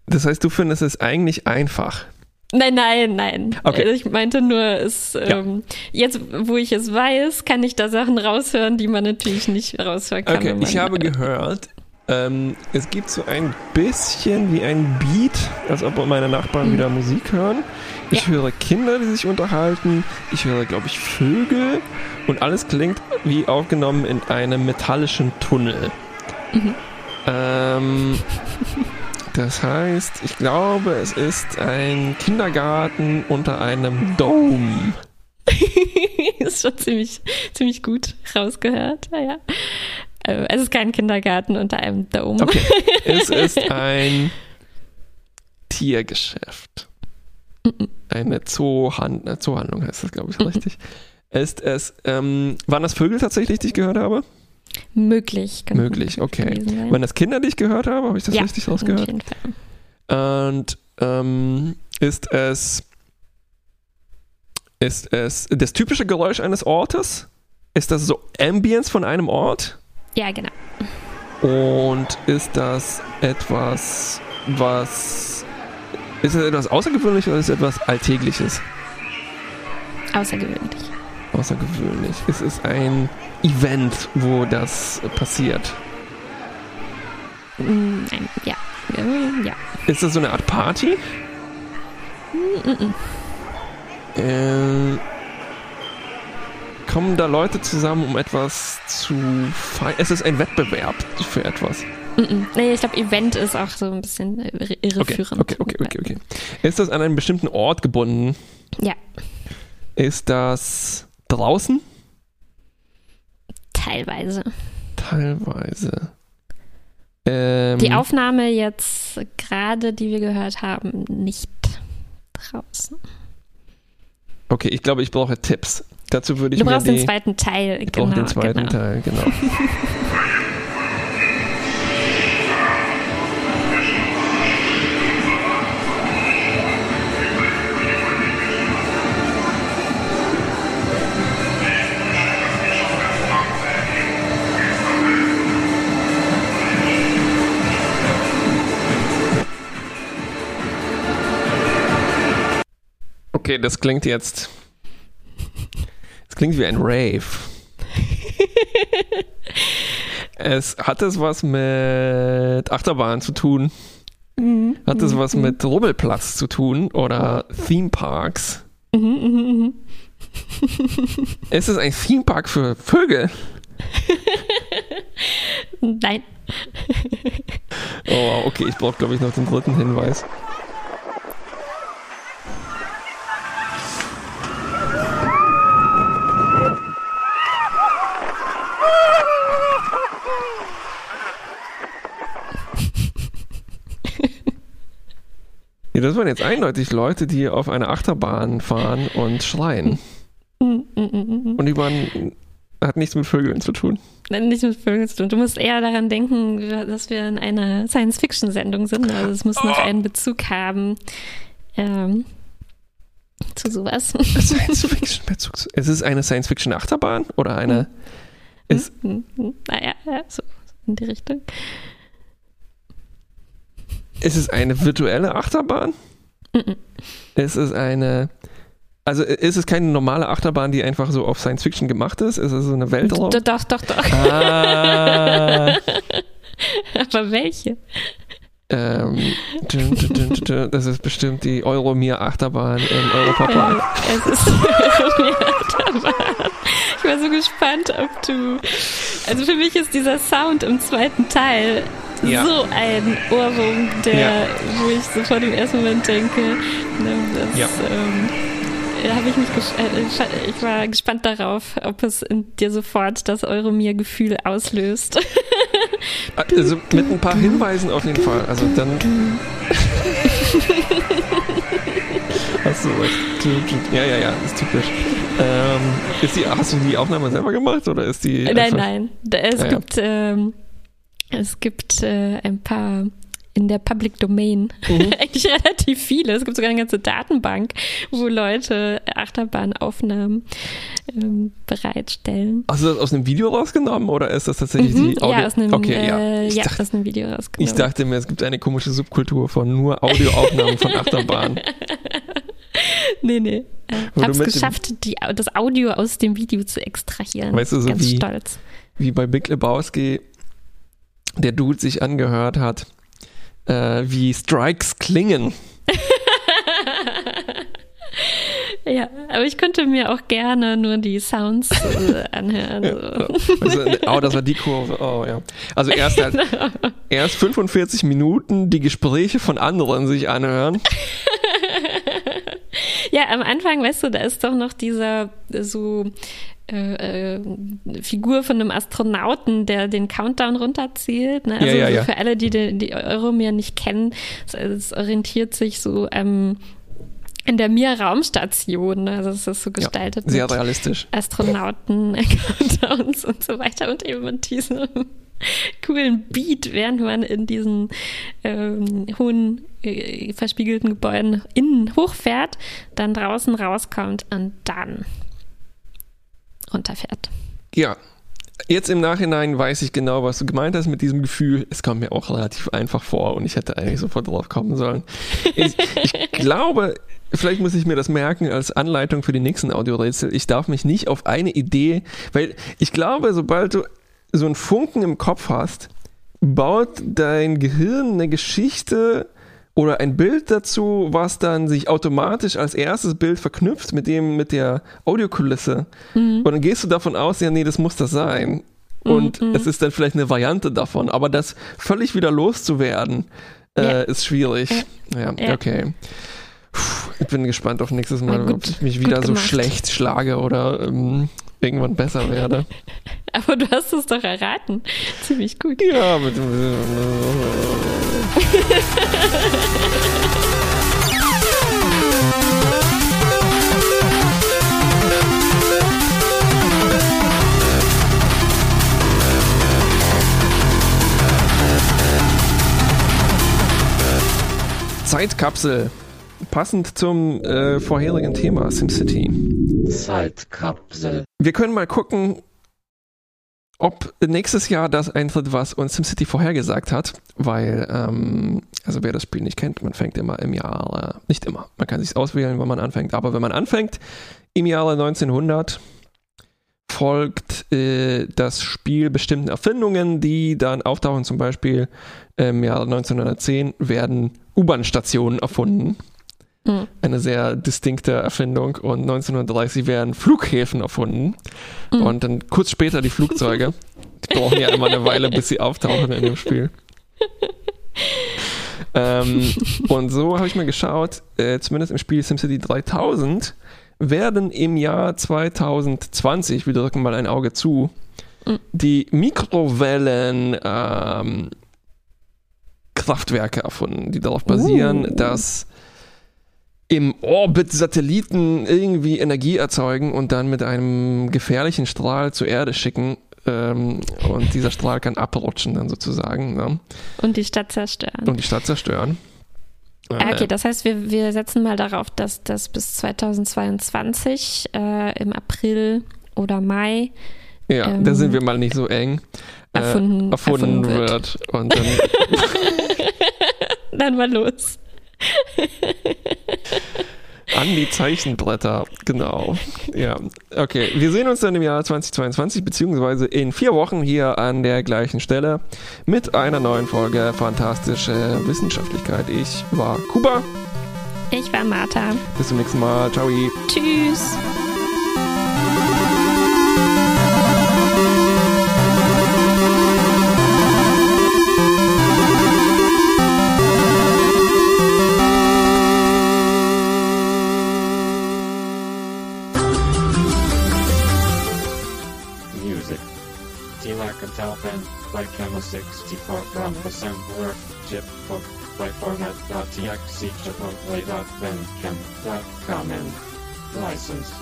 Das heißt, du findest es eigentlich einfach. Nein, nein, nein. Okay. Also ich meinte nur, es, ja. ähm, jetzt, wo ich es weiß, kann ich da Sachen raushören, die man natürlich nicht raushören kann. Okay, ich habe gehört, ähm, es gibt so ein bisschen wie ein Beat, als ob meine Nachbarn mhm. wieder Musik hören. Ich ja. höre Kinder, die sich unterhalten. Ich höre, glaube ich, Vögel. Und alles klingt wie aufgenommen in einem metallischen Tunnel. Mhm. Ähm, Das heißt, ich glaube, es ist ein Kindergarten unter einem Dome. ist schon ziemlich, ziemlich gut rausgehört. Ja, ja. Äh, es ist kein Kindergarten unter einem Dome. Okay. Es ist ein Tiergeschäft. Eine Zoohand eine Zoohandlung heißt das, glaube ich, richtig. Ist es, ähm, waren das Vögel tatsächlich, die ich gehört habe? Möglich. Möglich, okay. Waren das Kinder, die ich gehört habe? Habe ich das ja, richtig rausgehört? Auf jeden Fall. Und ähm, ist es ist es das typische Geräusch eines Ortes? Ist das so Ambience von einem Ort? Ja, genau. Und ist das etwas, was ist es etwas Außergewöhnliches oder ist es etwas Alltägliches? Außergewöhnlich. Außergewöhnlich. Es ist ein Event, wo das passiert? Mm, nein, ja. ja. Ist das so eine Art Party? Mm -mm. Äh, kommen da Leute zusammen, um etwas zu feiern? Es ist ein Wettbewerb für etwas. Nee, ich glaube, Event ist auch so ein bisschen irreführend. Okay, okay, okay, okay, okay. Ist das an einen bestimmten Ort gebunden? Ja. Ist das draußen? Teilweise. Teilweise. Ähm, die Aufnahme jetzt gerade, die wir gehört haben, nicht draußen. Okay, ich glaube, ich brauche Tipps. Dazu würde ich du mir brauchst den zweiten Teil. Ich genau, brauche den zweiten genau. Teil, genau. Okay, das klingt jetzt. Das klingt wie ein Rave. es hat es was mit Achterbahn zu tun? Mhm. Hat es was mhm. mit Rubbelplatz zu tun oder Theme Parks? Mhm, mhm, mhm. Ist es ein Theme Park für Vögel? Nein. oh, okay, ich brauche, glaube ich, noch den dritten Hinweis. Ja, das waren jetzt eindeutig Leute, die auf einer Achterbahn fahren und schreien. und die waren, hat nichts mit Vögeln zu tun. Nichts mit Vögeln zu tun. Du musst eher daran denken, dass wir in einer Science-Fiction-Sendung sind. Also es muss noch oh. einen Bezug haben ähm, zu sowas. Science-Fiction-Bezug. Ist es eine Science-Fiction-Achterbahn oder eine. Ist, naja, so in die Richtung. Ist es eine virtuelle Achterbahn? Ist es eine. Also ist es keine normale Achterbahn, die einfach so auf Science Fiction gemacht ist? Ist es so eine Weltraum? Doch, doch, doch. Ah. Aber welche? Ähm, das ist bestimmt die Euromir Achterbahn im Europapark. Äh, es ist die Euromir Achterbahn. Ich war so gespannt, ob du. Also für mich ist dieser Sound im zweiten Teil ja. so ein Ohrwurm, der, ja. wo ich sofort im ersten Moment denke, ne, das, ja. ähm, habe ich mich äh, ich war gespannt darauf, ob es in dir sofort das Euromir-Gefühl auslöst. Also mit ein paar Hinweisen auf jeden Fall. Also dann. hast du recht. Ja, ja, ja, ist typisch. Ähm, ist die, hast du die Aufnahme selber gemacht oder ist die. Nein, nein. Es ja, gibt, ja. Ähm, es gibt äh, ein paar in der Public Domain. Mhm. Eigentlich relativ viele. Es gibt sogar eine ganze Datenbank, wo Leute Achterbahnaufnahmen ähm, bereitstellen. Hast du das aus einem Video rausgenommen oder ist das tatsächlich mhm. die Audio? Ja, aus einem, okay, äh, ja. ja dachte, aus einem Video rausgenommen. Ich dachte mir, es gibt eine komische Subkultur von nur Audioaufnahmen von Achterbahnen. nee, nee. Ich habe es geschafft, die, das Audio aus dem Video zu extrahieren. Weißt du, so Ganz wie, stolz. Wie bei Big Lebowski der Dude sich angehört hat, äh, wie Strikes klingen. Ja, aber ich könnte mir auch gerne nur die Sounds äh, anhören. So. Also, oh, das war die Kurve. Oh, ja. Also erst, halt, erst 45 Minuten die Gespräche von anderen sich anhören. Ja, am Anfang, weißt du, da ist doch noch dieser so äh, äh, Figur von einem Astronauten, der den Countdown runterzählt. Ne? Also ja, ja, ja. für alle, die die, die Euromir nicht kennen, es, es orientiert sich so ähm, in der Mir-Raumstation. Ne? Also es ist so gestaltet. Sehr realistisch. Astronauten, Countdowns und so weiter und eben mit diesem coolen Beat, während man in diesen ähm, hohen äh, verspiegelten Gebäuden innen hochfährt, dann draußen rauskommt und dann runterfährt. Ja, Jetzt im Nachhinein weiß ich genau, was du gemeint hast mit diesem Gefühl. Es kommt mir auch relativ einfach vor und ich hätte eigentlich sofort drauf kommen sollen. Ich, ich glaube, vielleicht muss ich mir das merken als Anleitung für die nächsten Audiorätsel. Ich darf mich nicht auf eine Idee, weil ich glaube, sobald du so einen Funken im Kopf hast, baut dein Gehirn eine Geschichte oder ein Bild dazu, was dann sich automatisch als erstes Bild verknüpft mit dem, mit der Audiokulisse. Mhm. Und dann gehst du davon aus, ja, nee, das muss das sein. Und mhm. es ist dann vielleicht eine Variante davon. Aber das völlig wieder loszuwerden, äh, ja. ist schwierig. Ja, ja. okay. Puh, ich bin gespannt auf nächstes Mal, gut, ob ich mich wieder so schlecht schlage oder ähm, irgendwann besser werde. Aber du hast es doch erraten. Ziemlich gut. Ja, mit. Zeitkapsel. Passend zum äh, vorherigen Thema SimCity. Zeitkapsel. Wir können mal gucken, ob nächstes Jahr das eintritt, was uns SimCity vorhergesagt hat, weil, ähm, also wer das Spiel nicht kennt, man fängt immer im Jahr, äh, nicht immer, man kann sich auswählen, wann man anfängt, aber wenn man anfängt, im Jahre 1900 folgt äh, das Spiel bestimmten Erfindungen, die dann auftauchen, zum Beispiel im Jahre 1910 werden U-Bahn-Stationen erfunden. Mhm. Eine sehr distinkte Erfindung. Und 1930 werden Flughäfen erfunden. Mhm. Und dann kurz später die Flugzeuge. Die brauchen ja immer eine Weile, bis sie auftauchen in dem Spiel. ähm, und so habe ich mal geschaut, äh, zumindest im Spiel SimCity 3000 werden im Jahr 2020, wir drücken mal ein Auge zu, mhm. die Mikrowellen ähm, Kraftwerke erfunden, die darauf basieren, uh. dass im Orbit Satelliten irgendwie Energie erzeugen und dann mit einem gefährlichen Strahl zur Erde schicken. Ähm, und dieser Strahl kann abrutschen dann sozusagen. Ne? Und die Stadt zerstören. Und die Stadt zerstören. Ah, okay, das heißt, wir, wir setzen mal darauf, dass das bis 2022 äh, im April oder Mai. Ja, ähm, da sind wir mal nicht so eng. Äh, erfunden, erfunden, erfunden wird. wird. Und dann, dann mal los. An die Zeichenbretter, genau. Ja, okay. Wir sehen uns dann im Jahr 2022, beziehungsweise in vier Wochen hier an der gleichen Stelle mit einer neuen Folge Fantastische Wissenschaftlichkeit. Ich war Kuba. Ich war Martha. Bis zum nächsten Mal. Ciao. Tschüss. By Chemo64 from the assembler, chip book, by format.txt chipotle.bandcamp.com and license.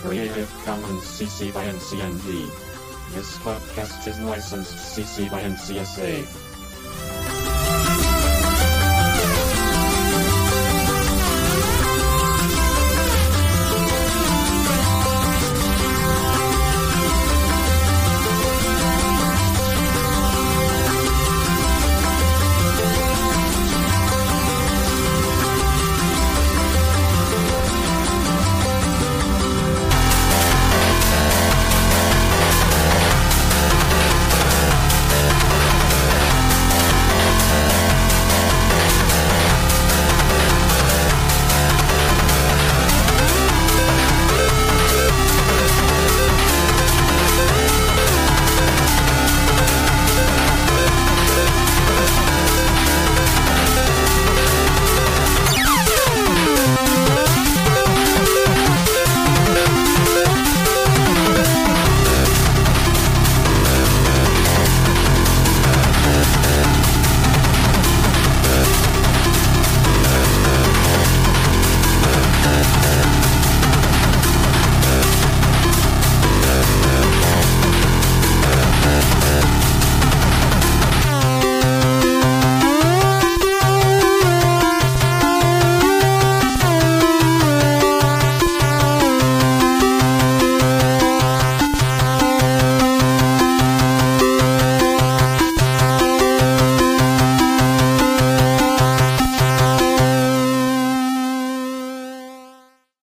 Creative Commons CC by NCND. This podcast is licensed CC by NCSA.